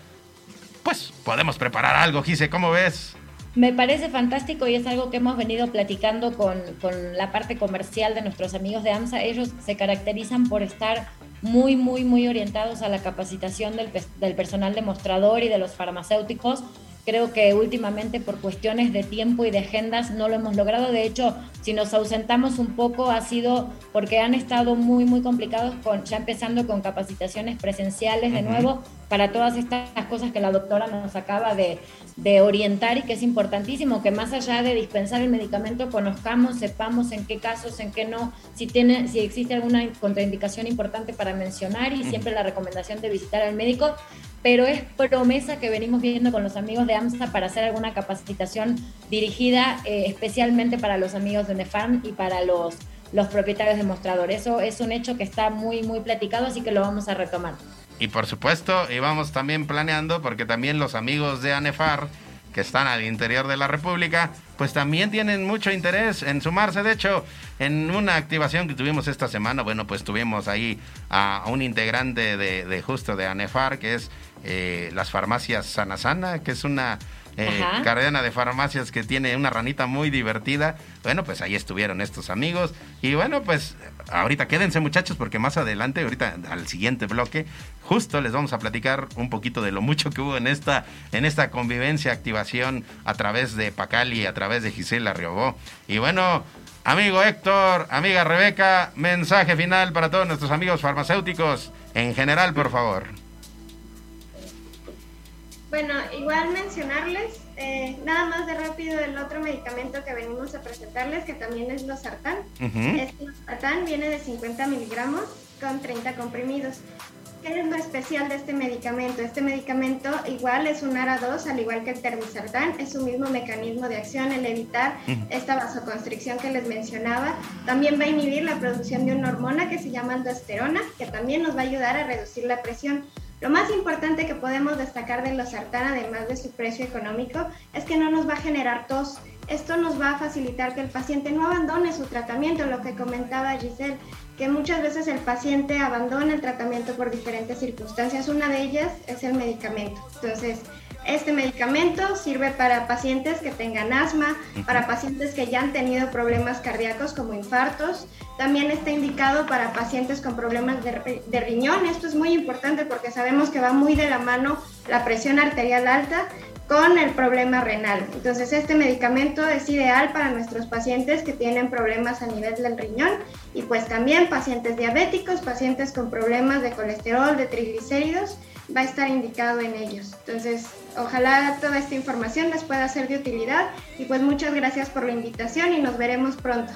pues podemos preparar algo, Gise, ¿cómo ves? Me parece fantástico y es algo que hemos venido platicando con, con, la parte comercial de nuestros amigos de AMSA. Ellos se caracterizan por estar muy, muy, muy orientados a la capacitación del, del personal demostrador y de los farmacéuticos. Creo que últimamente por cuestiones de tiempo y de agendas no lo hemos logrado. De hecho, si nos ausentamos un poco ha sido porque han estado muy, muy complicados, con, ya empezando con capacitaciones presenciales de nuevo para todas estas cosas que la doctora nos acaba de, de, orientar y que es importantísimo, que más allá de dispensar el medicamento conozcamos, sepamos en qué casos, en qué no, si, tiene, si existe alguna contraindicación importante para mencionar y siempre la recomendación de visitar al médico pero es promesa que venimos viendo con los amigos de AMSA para hacer alguna capacitación dirigida eh, especialmente para los amigos de Nefarm y para los, los propietarios de mostrador. Eso es un hecho que está muy, muy platicado, así que lo vamos a retomar. Y por supuesto, íbamos también planeando, porque también los amigos de ANEFAR, que están al interior de la República, pues también tienen mucho interés en sumarse. De hecho, en una activación que tuvimos esta semana, bueno, pues tuvimos ahí a un integrante de, de justo de ANEFAR, que es eh, las farmacias Sana Sana, que es una eh, cadena de farmacias que tiene una ranita muy divertida. Bueno, pues ahí estuvieron estos amigos. Y bueno, pues ahorita quédense muchachos porque más adelante, ahorita al siguiente bloque, justo les vamos a platicar un poquito de lo mucho que hubo en esta, en esta convivencia, activación a través de Pacali, a través de Gisela Riobó. Y bueno, amigo Héctor, amiga Rebeca, mensaje final para todos nuestros amigos farmacéuticos en general, por favor. Bueno, igual mencionarles, eh, nada más de rápido, el otro medicamento que venimos a presentarles, que también es Losartán. Uh -huh. Este Losartán viene de 50 miligramos con 30 comprimidos. ¿Qué es lo especial de este medicamento? Este medicamento igual es un ARA2, al igual que el termisartán, es su mismo mecanismo de acción, el evitar uh -huh. esta vasoconstricción que les mencionaba. También va a inhibir la producción de una hormona que se llama aldosterona, que también nos va a ayudar a reducir la presión. Lo más importante que podemos destacar de losartán, además de su precio económico, es que no nos va a generar tos. Esto nos va a facilitar que el paciente no abandone su tratamiento, lo que comentaba Giselle, que muchas veces el paciente abandona el tratamiento por diferentes circunstancias. Una de ellas es el medicamento. Entonces, este medicamento sirve para pacientes que tengan asma, para pacientes que ya han tenido problemas cardíacos como infartos. También está indicado para pacientes con problemas de, de, riñón. Esto es muy importante porque sabemos que va muy de la mano la presión arterial alta con el problema renal. Entonces este medicamento es ideal para nuestros pacientes que tienen problemas a nivel del riñón y pues también pacientes diabéticos, pacientes con problemas de colesterol, de triglicéridos va a estar indicado en ellos. Entonces, ojalá toda esta información les pueda ser de utilidad y pues muchas gracias por la invitación y nos veremos pronto.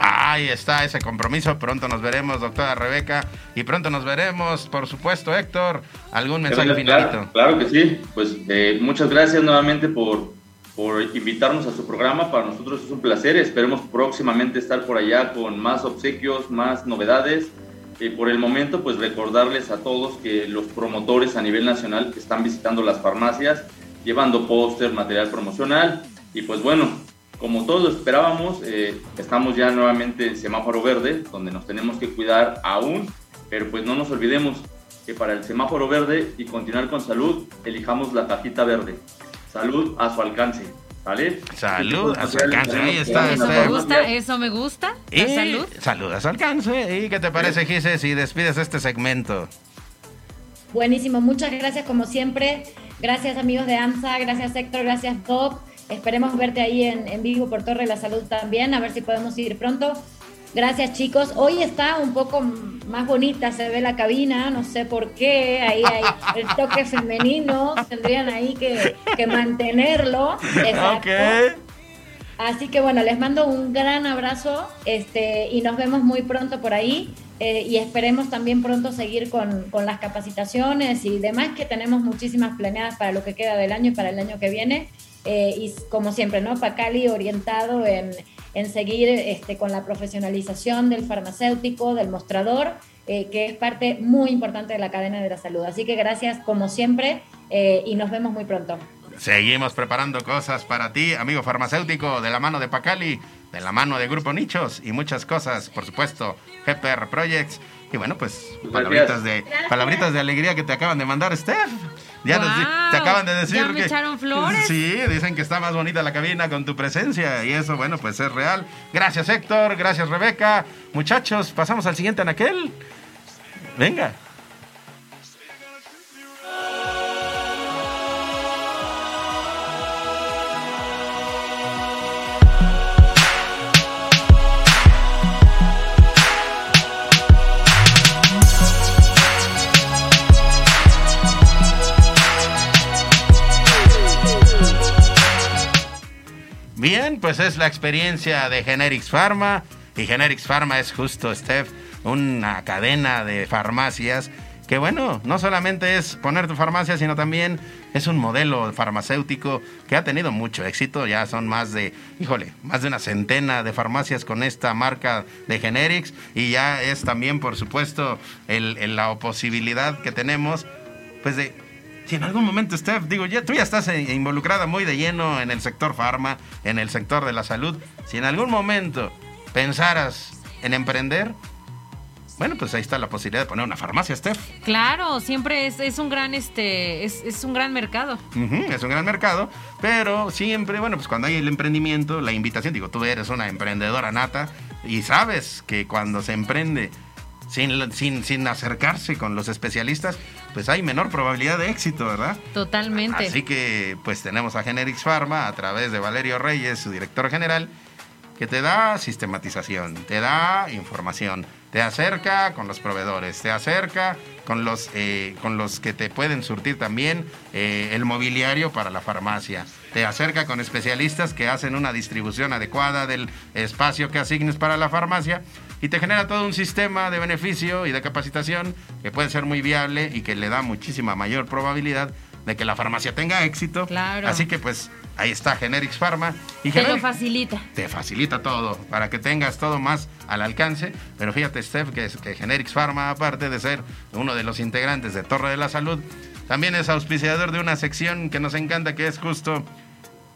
Ahí está ese compromiso. Pronto nos veremos, doctora Rebeca. Y pronto nos veremos, por supuesto, Héctor. ¿Algún mensaje finalito? Claro, claro, que sí. Pues eh, muchas gracias nuevamente por, por invitarnos a su programa. Para nosotros es un placer. Esperemos próximamente estar por allá con más obsequios, más novedades. Y por el momento, pues recordarles a todos que los promotores a nivel nacional están visitando las farmacias, llevando póster, material promocional. Y pues bueno, como todos esperábamos, eh, estamos ya nuevamente en semáforo verde, donde nos tenemos que cuidar aún, pero pues no nos olvidemos que para el semáforo verde y continuar con salud, elijamos la cajita verde. Salud a su alcance. ¿Vale? Salud a su alcance. Ahí está. Eso me gusta, eso me gusta. Y salud. Salud a su alcance. ¿Y qué te parece, Gise, si despides este segmento? Buenísimo, muchas gracias como siempre. Gracias amigos de AMSA, gracias Héctor, gracias Doc. Esperemos verte ahí en, en vivo por Torre de la Salud también, a ver si podemos ir pronto. Gracias chicos. Hoy está un poco más bonita, se ve la cabina, no sé por qué, ahí hay el toque femenino, tendrían ahí que, que mantenerlo. Exacto. Así que bueno, les mando un gran abrazo este, y nos vemos muy pronto por ahí. eh, y esperemos también pronto seguir con, con las capacitaciones y demás, que tenemos muchísimas planeadas para lo que queda del año y para el año que viene. Eh, y como siempre, ¿no? Pacali orientado en, en seguir este, con la profesionalización del farmacéutico, del mostrador, eh, que es parte muy importante de la cadena de la salud. Así que gracias como siempre eh, y nos vemos muy pronto. Seguimos preparando cosas para ti, amigo farmacéutico, de la mano de Pacali, de la mano de Grupo Nichos y muchas cosas, por supuesto, GPR Projects. Y bueno, pues palabritas de, palabritas de alegría que te acaban de mandar, Steph. Ya nos te acaban de decir ya me que echaron flores. Sí, dicen que está más bonita la cabina con tu presencia y eso, bueno, pues es real. Gracias Héctor, gracias Rebeca. Muchachos, pasamos al siguiente anaquel. Venga. Bien, pues es la experiencia de Generics Pharma. Y Generics Pharma es justo, Steph, una cadena de farmacias que, bueno, no solamente es poner tu farmacia, sino también es un modelo farmacéutico que ha tenido mucho éxito. Ya son más de, híjole, más de una centena de farmacias con esta marca de Generics. Y ya es también, por supuesto, el, la posibilidad que tenemos, pues de si en algún momento, Steph, digo, ya, tú ya estás involucrada muy de lleno en el sector farma, en el sector de la salud, si en algún momento pensaras en emprender, bueno, pues ahí está la posibilidad de poner una farmacia, Steph. Claro, siempre es, es un gran este es, es un gran mercado. Es un gran mercado, pero siempre, bueno, pues cuando hay el emprendimiento, la invitación, digo, tú eres una emprendedora nata y sabes que cuando se emprende sin, sin, sin acercarse con los especialistas, pues hay menor probabilidad de éxito, ¿verdad? Totalmente. Así que pues tenemos a Generics Pharma a través de Valerio Reyes, su director general, que te da sistematización, te da información, te acerca con los proveedores, te acerca con los, eh, con los que te pueden surtir también eh, el mobiliario para la farmacia, te acerca con especialistas que hacen una distribución adecuada del espacio que asignes para la farmacia y te genera todo un sistema de beneficio y de capacitación que puede ser muy viable y que le da muchísima mayor probabilidad de que la farmacia tenga éxito. Claro. Así que pues ahí está Generics Pharma y Te lo facilita. te facilita todo para que tengas todo más al alcance. Pero fíjate, Steph, que, que Generics Pharma, aparte de ser uno de los integrantes de Torre de la Salud, también es auspiciador de una sección que nos encanta, que es justo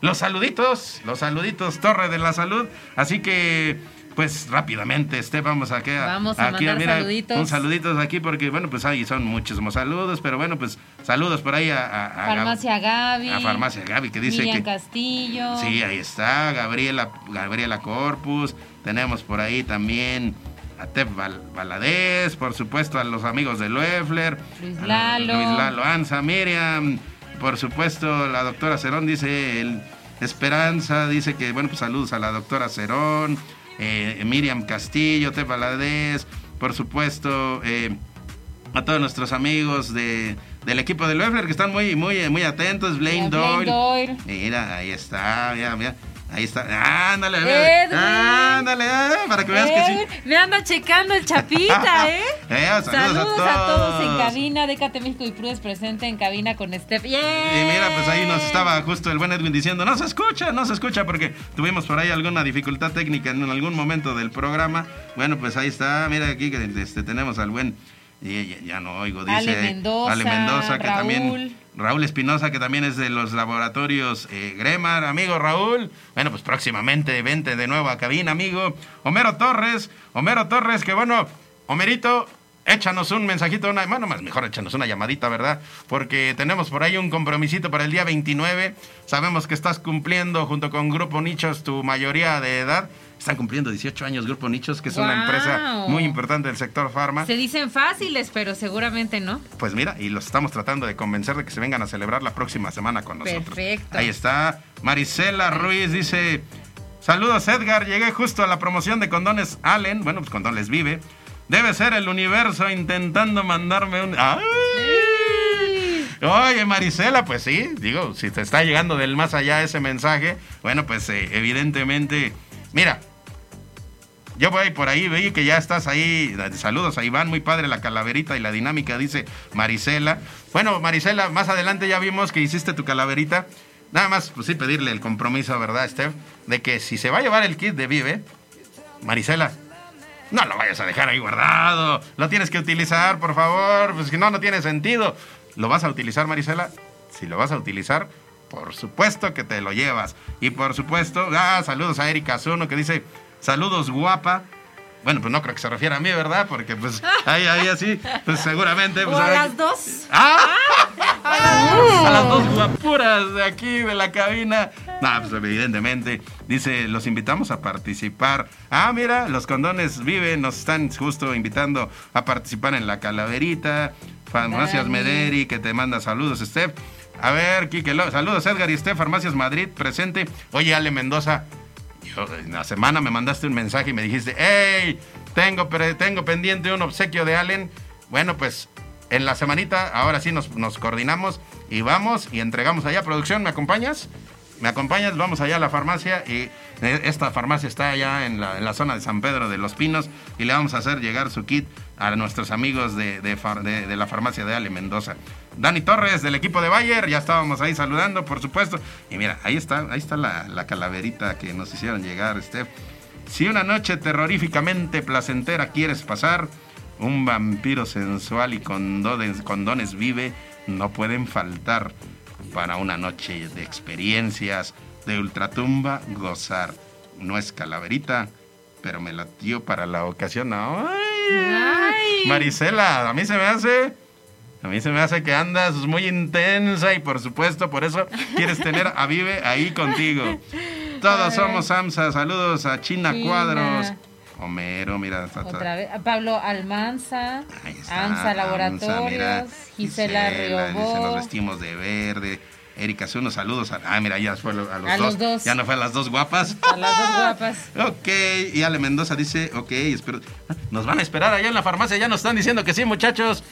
los saluditos, los saluditos Torre de la Salud. Así que, pues rápidamente, Steph, vamos a, que, Vamos a aquí mandar saluditos. Un saluditos aquí porque, bueno, pues ahí son muchísimos saludos, pero bueno, pues saludos por ahí a, a- a- Farmacia Gaby. a Farmacia Gaby, que dice Miriam que... Castillo. Sí, ahí está, Gabriela, Gabriela Corpus. Tenemos por ahí también a Tep Val- Valadez, por supuesto a los amigos de Loeffler. Luis Lalo. Luis Lalo Anza, Miriam. Por supuesto, la doctora Cerón dice, el- Esperanza dice que, bueno, pues saludos a la doctora Cerón. eh, Miriam Castillo, Tep Valadez. Por supuesto, eh, a todos nuestros amigos de, del equipo de Loeffler que están muy, muy, muy atentos. Blaine Doyle. Doyle. Mira, ahí está, mira, mira. Ahí está. Ándale. Edwin. Ándale, ah, para que veas que sí. Me anda checando el chapita, ¿eh? Eh, saludos, a, todos. en todos. cabina. Décate México y Prudes presente en cabina con Steph. Y mira, pues ahí nos estaba justo el buen Edwin diciendo, no se escucha, no se escucha, porque tuvimos por ahí alguna dificultad técnica en algún momento del programa. Bueno, pues ahí está, mira aquí que este, tenemos al buen, y ya, ya no oigo, dice Ale Mendoza, Ale Mendoza, que Raúl. también, Raúl Espinosa, que también es de los laboratorios eh, Gremar, amigo Raúl. Bueno, pues próximamente vente de nuevo a cabina, amigo. Homero Torres, Homero Torres, que bueno, Homerito, échanos un mensajito, una, bueno, más mejor échanos una llamadita, ¿verdad? Porque tenemos por ahí un compromisito para el día 29. Sabemos que estás cumpliendo junto con Grupo Nichos tu mayoría de edad. Están cumpliendo 18 años Grupo Nichos, que es una empresa muy importante del sector farma. Se dicen fáciles, pero seguramente no. Pues mira, y los estamos tratando de convencer de que se vengan a celebrar la próxima semana con nosotros. Perfecto. Ahí está. Marisela Ruiz dice: Saludos, Edgar. Llegué justo a la promoción de condones Allen. Bueno, pues condones vive. Debe ser el universo intentando mandarme un. ¡Ay! Oye, Marisela, pues sí, digo, si te está llegando del más allá ese mensaje, bueno, pues eh, evidentemente, mira, yo voy por ahí, vi que ya estás ahí. Saludos a Iván, muy padre la calaverita y la dinámica, dice Marisela. Bueno, Marisela, más adelante ya vimos que hiciste tu calaverita. Nada más, pues sí, pedirle el compromiso, ¿verdad, Steph? De que si se va a llevar el kit de Vive, Marisela, no lo vayas a dejar ahí guardado. Lo tienes que utilizar, por favor. Pues que no, no tiene sentido. ¿Lo vas a utilizar, Marisela? Si lo vas a utilizar, por supuesto que te lo llevas. Y por supuesto, ah, saludos a Erika Zuno que dice, saludos guapa. Bueno, pues no creo que se refiera a mí, ¿verdad? Porque pues ahí, ahí así, pues seguramente... Pues, ¿O a ahí- las dos? ¡Ah! A las dos guapuras de aquí, de la cabina. No, pues evidentemente. Dice, los invitamos a participar. Ah, mira, los condones viven, nos están justo invitando a participar en la calaverita. Farmacias. Mederi, que te manda saludos, Steph. A ver, Kike, Lo- saludos Edgar y Steph, Farmacias Madrid, presente. Oye, Ale Mendoza, yo, en la semana me mandaste un mensaje y me dijiste, hey, tengo, tengo pendiente un obsequio de Allen. Bueno, pues en la semanita, ahora sí nos, nos coordinamos y vamos y entregamos allá. Producción, ¿me acompañas? ¿Me acompañas? Vamos allá a la farmacia y eh, esta farmacia está allá en la, zona de San Pedro de los Pinos y le vamos a hacer llegar su kit a nuestros amigos de la farmacia de Ale Mendoza. Dani Torres del equipo de Bayer, ya estábamos ahí saludando, por supuesto. Y mira, ahí está, ahí está la, la calaverita que nos hicieron llegar, Steph. Si una noche terroríficamente placentera quieres pasar, un vampiro sensual y con dones, con dones vive no pueden faltar para una noche de experiencias de ultratumba gozar. No es calaverita, pero me latió para la ocasión. ¡Ay! Marisela, a mí se me hace... A mí se me hace que andas muy intensa y por supuesto por eso quieres tener a Vive ahí contigo. Todos somos Samsa. Saludos a China, China. Cuadros. Homero, mira. está- está- Otra vez. Pablo Almanza, está, AMSA Laboratorios, Amsa, mira, Gisela, nos Riobó. vestimos de verde. Erika, hace unos saludos. A, ah, mira, ya fue a los, A dos. los dos. Ya no fue a las dos guapas. A las dos guapas. Ok, y Ale Mendoza dice, ok, espero. Ah, Nos van a esperar allá en la farmacia, ya nos están diciendo que sí, muchachos.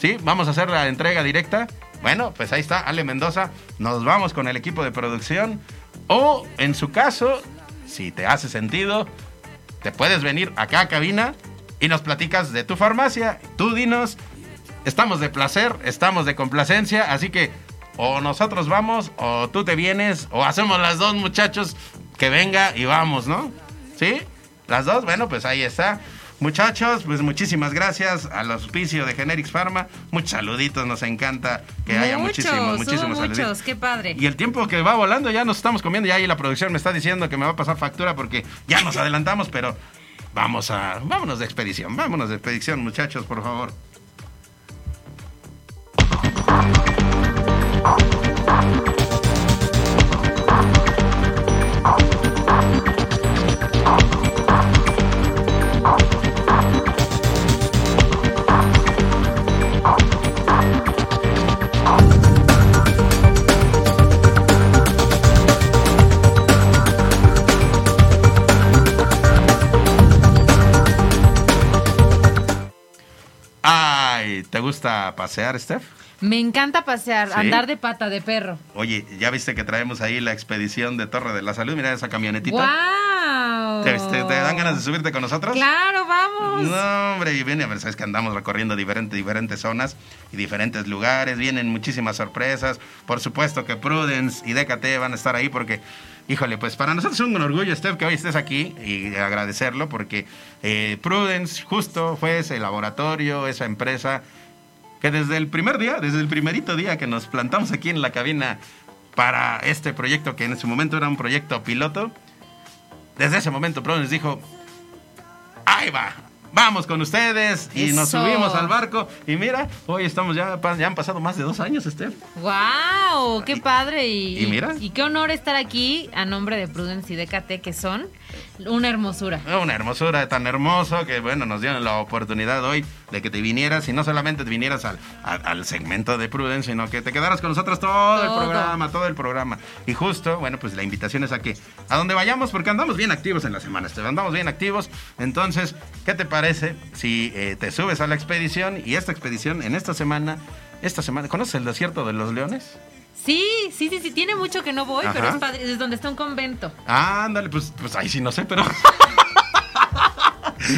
Sí, vamos a hacer la entrega directa. Bueno, pues ahí está, Ale Mendoza. Nos vamos con el equipo de producción. O, en su caso, si te hace sentido, te puedes venir acá a cabina y nos platicas de tu farmacia. Tú dinos, estamos de placer, estamos de complacencia, así que o nosotros vamos, o tú te vienes, o hacemos las dos muchachos, que venga y vamos, ¿no? ¿Sí? Las dos, bueno, pues ahí está. Muchachos, pues muchísimas gracias al auspicio de Generics Pharma. Muchos saluditos, nos encanta que haya muchos, muchísimos, muchísimos saluditos. muchos, qué padre. Y el tiempo que va volando, ya nos estamos comiendo. Ya ahí la producción me está diciendo que me va a pasar factura porque ya nos adelantamos, pero vamos a. Vámonos de expedición, vámonos de expedición, muchachos, por favor. Pasear, Steph? Me encanta pasear, ¿Sí? andar de pata de perro. Oye, ¿ya viste que traemos ahí la expedición de Torre de la Salud? Mira esa camionetita. ¡Wow! ¿Te, te- te dan ganas de subirte con nosotros? Claro, vamos. No, hombre, y viene, a ver, sabes que andamos recorriendo diferentes, diferentes zonas y diferentes lugares, vienen muchísimas sorpresas. Por supuesto que Prudence y DKT van a estar ahí porque, híjole, pues para nosotros es un orgullo, Steph, que hoy estés aquí y agradecerlo porque eh, Prudence justo fue ese laboratorio, esa empresa que desde el primer día, desde el primerito día que nos plantamos aquí en la cabina para este proyecto que en ese momento era un proyecto piloto, desde ese momento Prudence dijo, ahí va, vamos con ustedes y nos subimos al barco. Y mira, hoy estamos ya, ya han pasado más de dos años, Steph. ¡Wow! ¡Qué padre! Y, y mira. Y qué honor estar aquí a nombre de Prudence y DKT, que son una hermosura. Una hermosura tan hermoso que, bueno, nos dieron la oportunidad hoy de que te vinieras y no solamente te vinieras al, al, al segmento de Prudence, sino que te quedaras con nosotros todo, el programa, todo el programa. Y justo, bueno, pues la invitación es a que a donde vayamos, porque andamos bien activos en la semana, Esteban, andamos bien activos. Entonces, ¿qué te parece si eh, te subes a la expedición y esta expedición en esta semana, esta semana, ¿conoces el desierto de los leones? Sí, sí, sí, sí. Tiene mucho que no voy, pero es, padre, es donde está un convento. Ah, ándale, pues, pues ahí sí no sé, pero.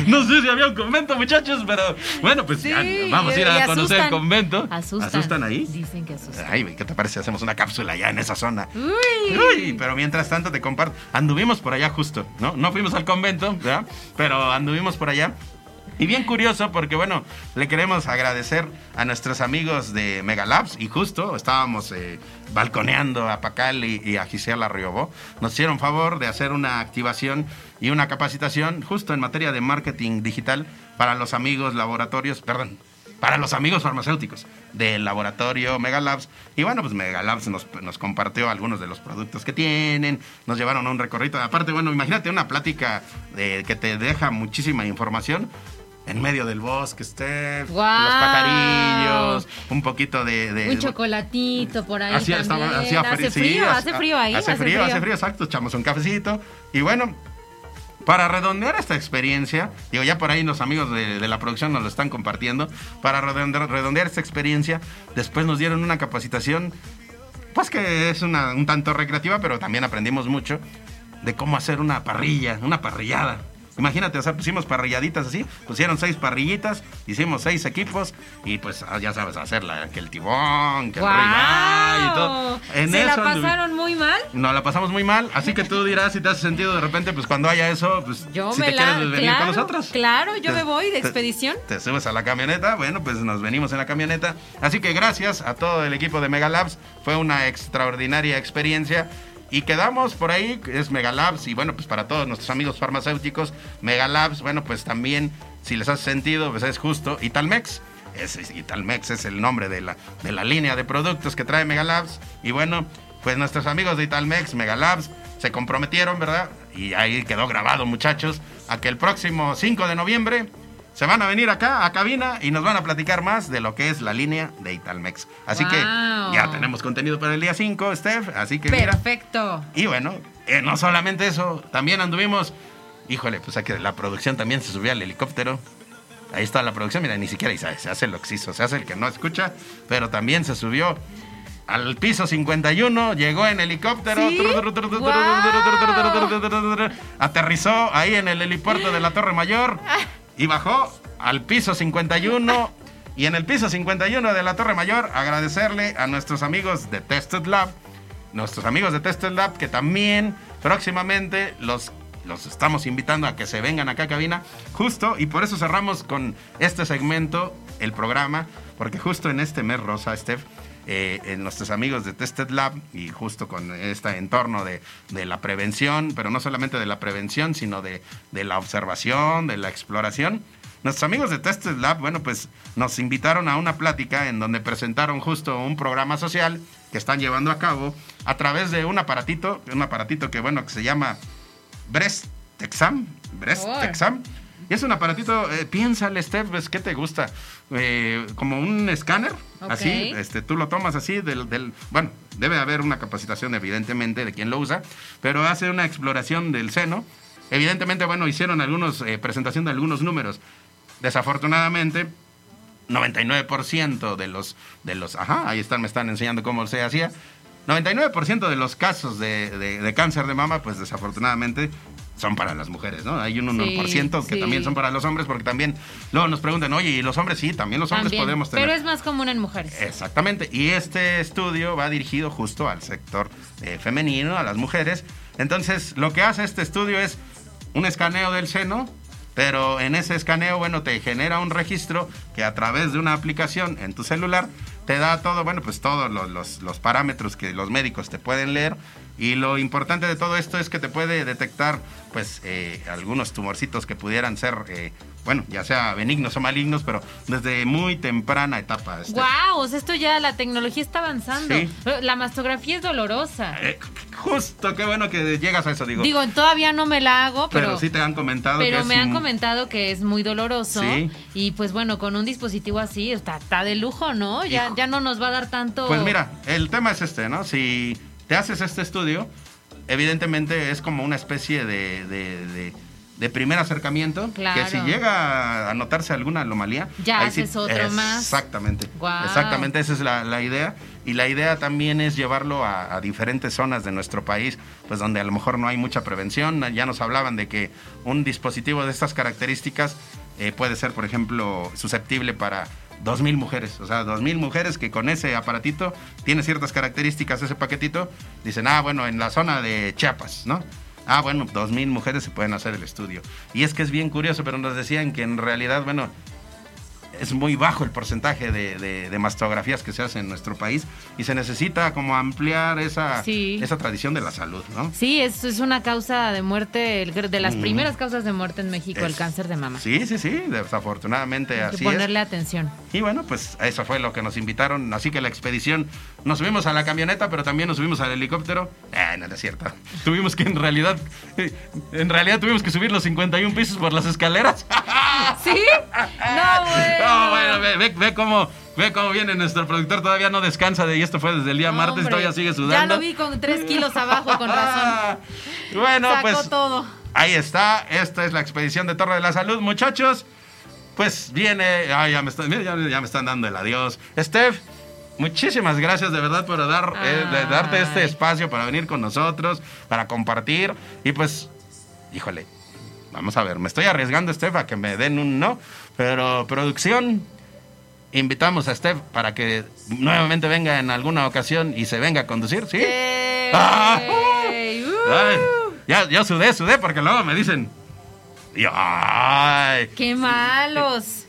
no sé si había un convento, muchachos, pero bueno, pues ya vamos a ir a conocer el asustan. convento. Asustan. ahí? Dicen que asustan. Ay, ¿qué te parece hacemos una cápsula allá en esa zona? Uy. Uy, pero mientras tanto te comparto. Anduvimos por allá justo, ¿no? No fuimos al convento, ¿verdad? Pero anduvimos por allá. Y bien curioso porque, bueno, le queremos agradecer a nuestros amigos de Megalabs y justo estábamos eh, balconeando a Pacal y, y a Gisela Riobó. Nos hicieron favor de hacer una activación y una capacitación justo en materia de marketing digital para los amigos laboratorios, perdón, para los amigos farmacéuticos del laboratorio Megalabs. Y bueno, pues Megalabs nos, nos compartió algunos de los productos que tienen, nos llevaron a un recorrido. Aparte, bueno, imagínate una plática de, que te deja muchísima información. En medio del bosque, Steph, los pajarillos, un poquito de... de- Un chocolatito por ahí también. estaba, hacía hace frío, sí, frío, hace- hace frío ahí. Hace frío, hace frío, exacto. Echamos un cafecito. Y bueno, para redondear esta experiencia, digo, ya por ahí los amigos de, de la producción nos lo están compartiendo. Para redondear, redondear esta experiencia, después nos dieron una capacitación, pues que es una, un tanto recreativa, pero también aprendimos mucho de cómo hacer una parrilla, una parrillada. Imagínate, o sea, pusimos parrilladitas así, pusieron seis parrillitas, hicimos seis equipos y pues ah, ya sabes, hacerla, que el tibón, que el ribeye y todo. En ¿Se la eso anduvi- pasaron muy mal? nos la pasamos muy mal, así que tú dirás si te hace sentido de repente, pues cuando haya eso, pues Yo si me te la... quieres venir claro, con nosotros. Claro, yo Te- me voy de te- expedición. Te subes a la camioneta, bueno, pues nos venimos en la camioneta. Así que gracias a todo el equipo de Megalabs, fue una extraordinaria experiencia. Y quedamos por ahí, es Megalabs, y bueno, pues para todos nuestros amigos farmacéuticos, Megalabs, bueno, pues también, si les hace sentido, pues es justo, Italmex. Es, es- Italmex es el nombre de la, de la línea de productos que trae Megalabs. Y bueno, pues nuestros amigos de Italmex, Megalabs, se comprometieron, ¿verdad? Y ahí quedó grabado, muchachos, a que el próximo 5 de noviembre se van a venir acá a cabina y nos van a platicar más de lo que es la línea de Italmex. Así que ya tenemos contenido para el día 5, Steph. Así que mira. Perfecto. Y bueno, eh, no solamente eso, también anduvimos. Híjole, pues aquí la producción también se subió al helicóptero. Ahí está la producción, mira, ni siquiera se hace el oxiso, se hace el que no escucha, pero también se subió al piso 51, llegó en helicóptero, ¿Sí? aterrizó ahí en el helipuerto de la Torre Mayor y bajó al piso 51. Y en el piso 51 de la Torre Mayor, agradecerle a nuestros amigos de Tested Lab, nuestros amigos de Tested Lab, que también próximamente los, los estamos invitando a que se vengan acá a cabina, justo, y por eso cerramos con este segmento, el programa, porque justo en este mes rosa, Steph, eh, en nuestros amigos de Tested Lab y justo con este entorno de, de la prevención, pero no solamente de la prevención, sino de, de la observación, de la exploración. Nuestros amigos de Tested Lab, bueno, pues nos invitaron a una plática en donde presentaron justo un programa social que están llevando a cabo a través de un aparatito, un aparatito que, bueno, que se llama Breast Exam, Breast Oh. Y es un aparatito, eh, piénsale, Steph, pues, ¿qué te gusta? Eh, como un escáner, así, este, tú lo tomas así del, del- bueno, debe haber una capacitación evidentemente de quien lo usa, pero hace una exploración del seno. Evidentemente, bueno, hicieron algunos, eh, presentación de algunos números. Desafortunadamente, 99% de los, de los, ajá, ahí están, me están enseñando cómo se hacía. 99% de los casos de, de- de cáncer de mama, pues desafortunadamente son para las mujeres, ¿no? Hay un 1% que sí. también son para los hombres, porque también luego nos preguntan, oye, ¿y los hombres? Sí, también los hombres También, podemos tener. Pero es más común en mujeres. Exactamente. Y este estudio va dirigido justo al sector eh, femenino, a las mujeres. Entonces, lo que hace este estudio es un escaneo del seno, pero en ese escaneo, bueno, te genera un registro que a través de una aplicación en tu celular te da todo, bueno, pues todos los, los- los parámetros que los médicos te pueden leer Y lo importante de todo esto es que te puede detectar, pues, eh, algunos tumorcitos que pudieran ser, eh, bueno, ya sea benignos o malignos, pero desde muy temprana etapa. este. ¡Wow! O sea, esto ya, la tecnología está avanzando. Sí. La mastografía es dolorosa. Eh, justo, qué bueno que llegas a eso, digo. Digo, todavía no me la hago, pero, pero... sí te han comentado Pero que es me han un- comentado que es muy doloroso. Sí. Y pues bueno, con un dispositivo así está, está de lujo, ¿no? Ya, ya no nos va a dar tanto. Pues mira, el tema es este, ¿no? Si te haces este estudio, evidentemente es como una especie de, de- de- de primer acercamiento. Claro. Que si llega a notarse alguna anomalía, Ya ahí sí- haces otro más. Exactamente. Exactamente, esa es la, la idea. Y la idea también es llevarlo a, a diferentes zonas de nuestro país, pues donde a lo mejor no hay mucha prevención. Ya nos hablaban de que un dispositivo de estas características eh, puede ser, por ejemplo, susceptible para 2.000 mujeres. O sea, 2.000 mujeres que con ese aparatito tiene ciertas características, ese paquetito, dicen, ah, bueno, en la zona de Chiapas, ¿no? Ah, bueno, 2.000 mujeres se pueden hacer el estudio. Y es que es bien curioso, pero nos decían que en realidad, bueno, es muy bajo el porcentaje de, de- de mastografías que se hacen en nuestro país y se necesita como ampliar esa, Sí. esa tradición de la salud, ¿no? Sí, es, es una causa de muerte, de las primeras causas de muerte en México, el cáncer de mama. Sí, sí, sí, desafortunadamente Hay que así ponerle es. atención. Y bueno, pues eso fue lo que nos invitaron. Así que la expedición, nos subimos a la camioneta, pero también nos subimos al helicóptero. Eh, no, no es cierto. Tuvimos que en realidad, en realidad tuvimos que subir los 51 pisos por las escaleras. ¿Sí? No, bueno. No, bueno, ve, ve, ve cómo, ve cómo viene nuestro productor, todavía no descansa de y esto fue desde el día martes, Hombre, todavía sigue Ya sudando. lo vi con tres kilos abajo, con razón. Bueno, Sacó pues todo. ahí está, esta es la expedición de Torre de la Salud, muchachos. Pues viene, ay, ya me están, mira, ya, ya me están dando el adiós. Steph, muchísimas gracias de verdad por dar, eh, de darte este espacio para venir con nosotros, para compartir y pues, híjole, vamos a ver, me estoy arriesgando, Steph, a que me den un no, pero producción, invitamos a Steph para que nuevamente venga en alguna ocasión y se venga a conducir, ¿sí? Ah, Ey, uh. Ay, ya, yo sudé, sudé, porque luego me dicen. ay, ¡Qué malos!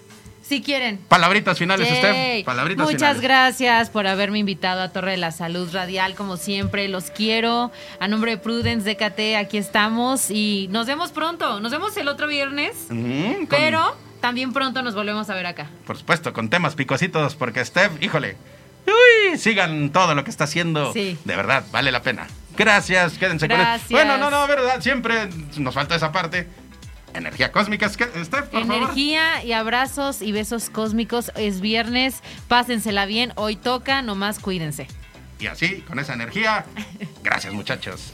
Si quieren. palabritas finales, Yay. Steph. Palabritas Muchas finales. gracias por haberme invitado a Torre de la Salud Radial, como siempre. Los quiero. A nombre de Prudence DKT, aquí estamos y nos vemos pronto. Nos vemos el otro viernes, con- pero también pronto nos volvemos a ver acá. Por supuesto, con temas picositos, porque Steph, híjole. Uy, sigan todo lo que está haciendo. Sí. De verdad, vale la pena. Gracias, quédense con Gracias. Bueno, no, no, verdad, siempre nos falta esa parte. Energía cósmica, Steph, por favor. Energía y abrazos y besos cósmicos. Es viernes. Pásensela bien. Hoy toca, nomás cuídense. Y así, con esa energía, gracias muchachos.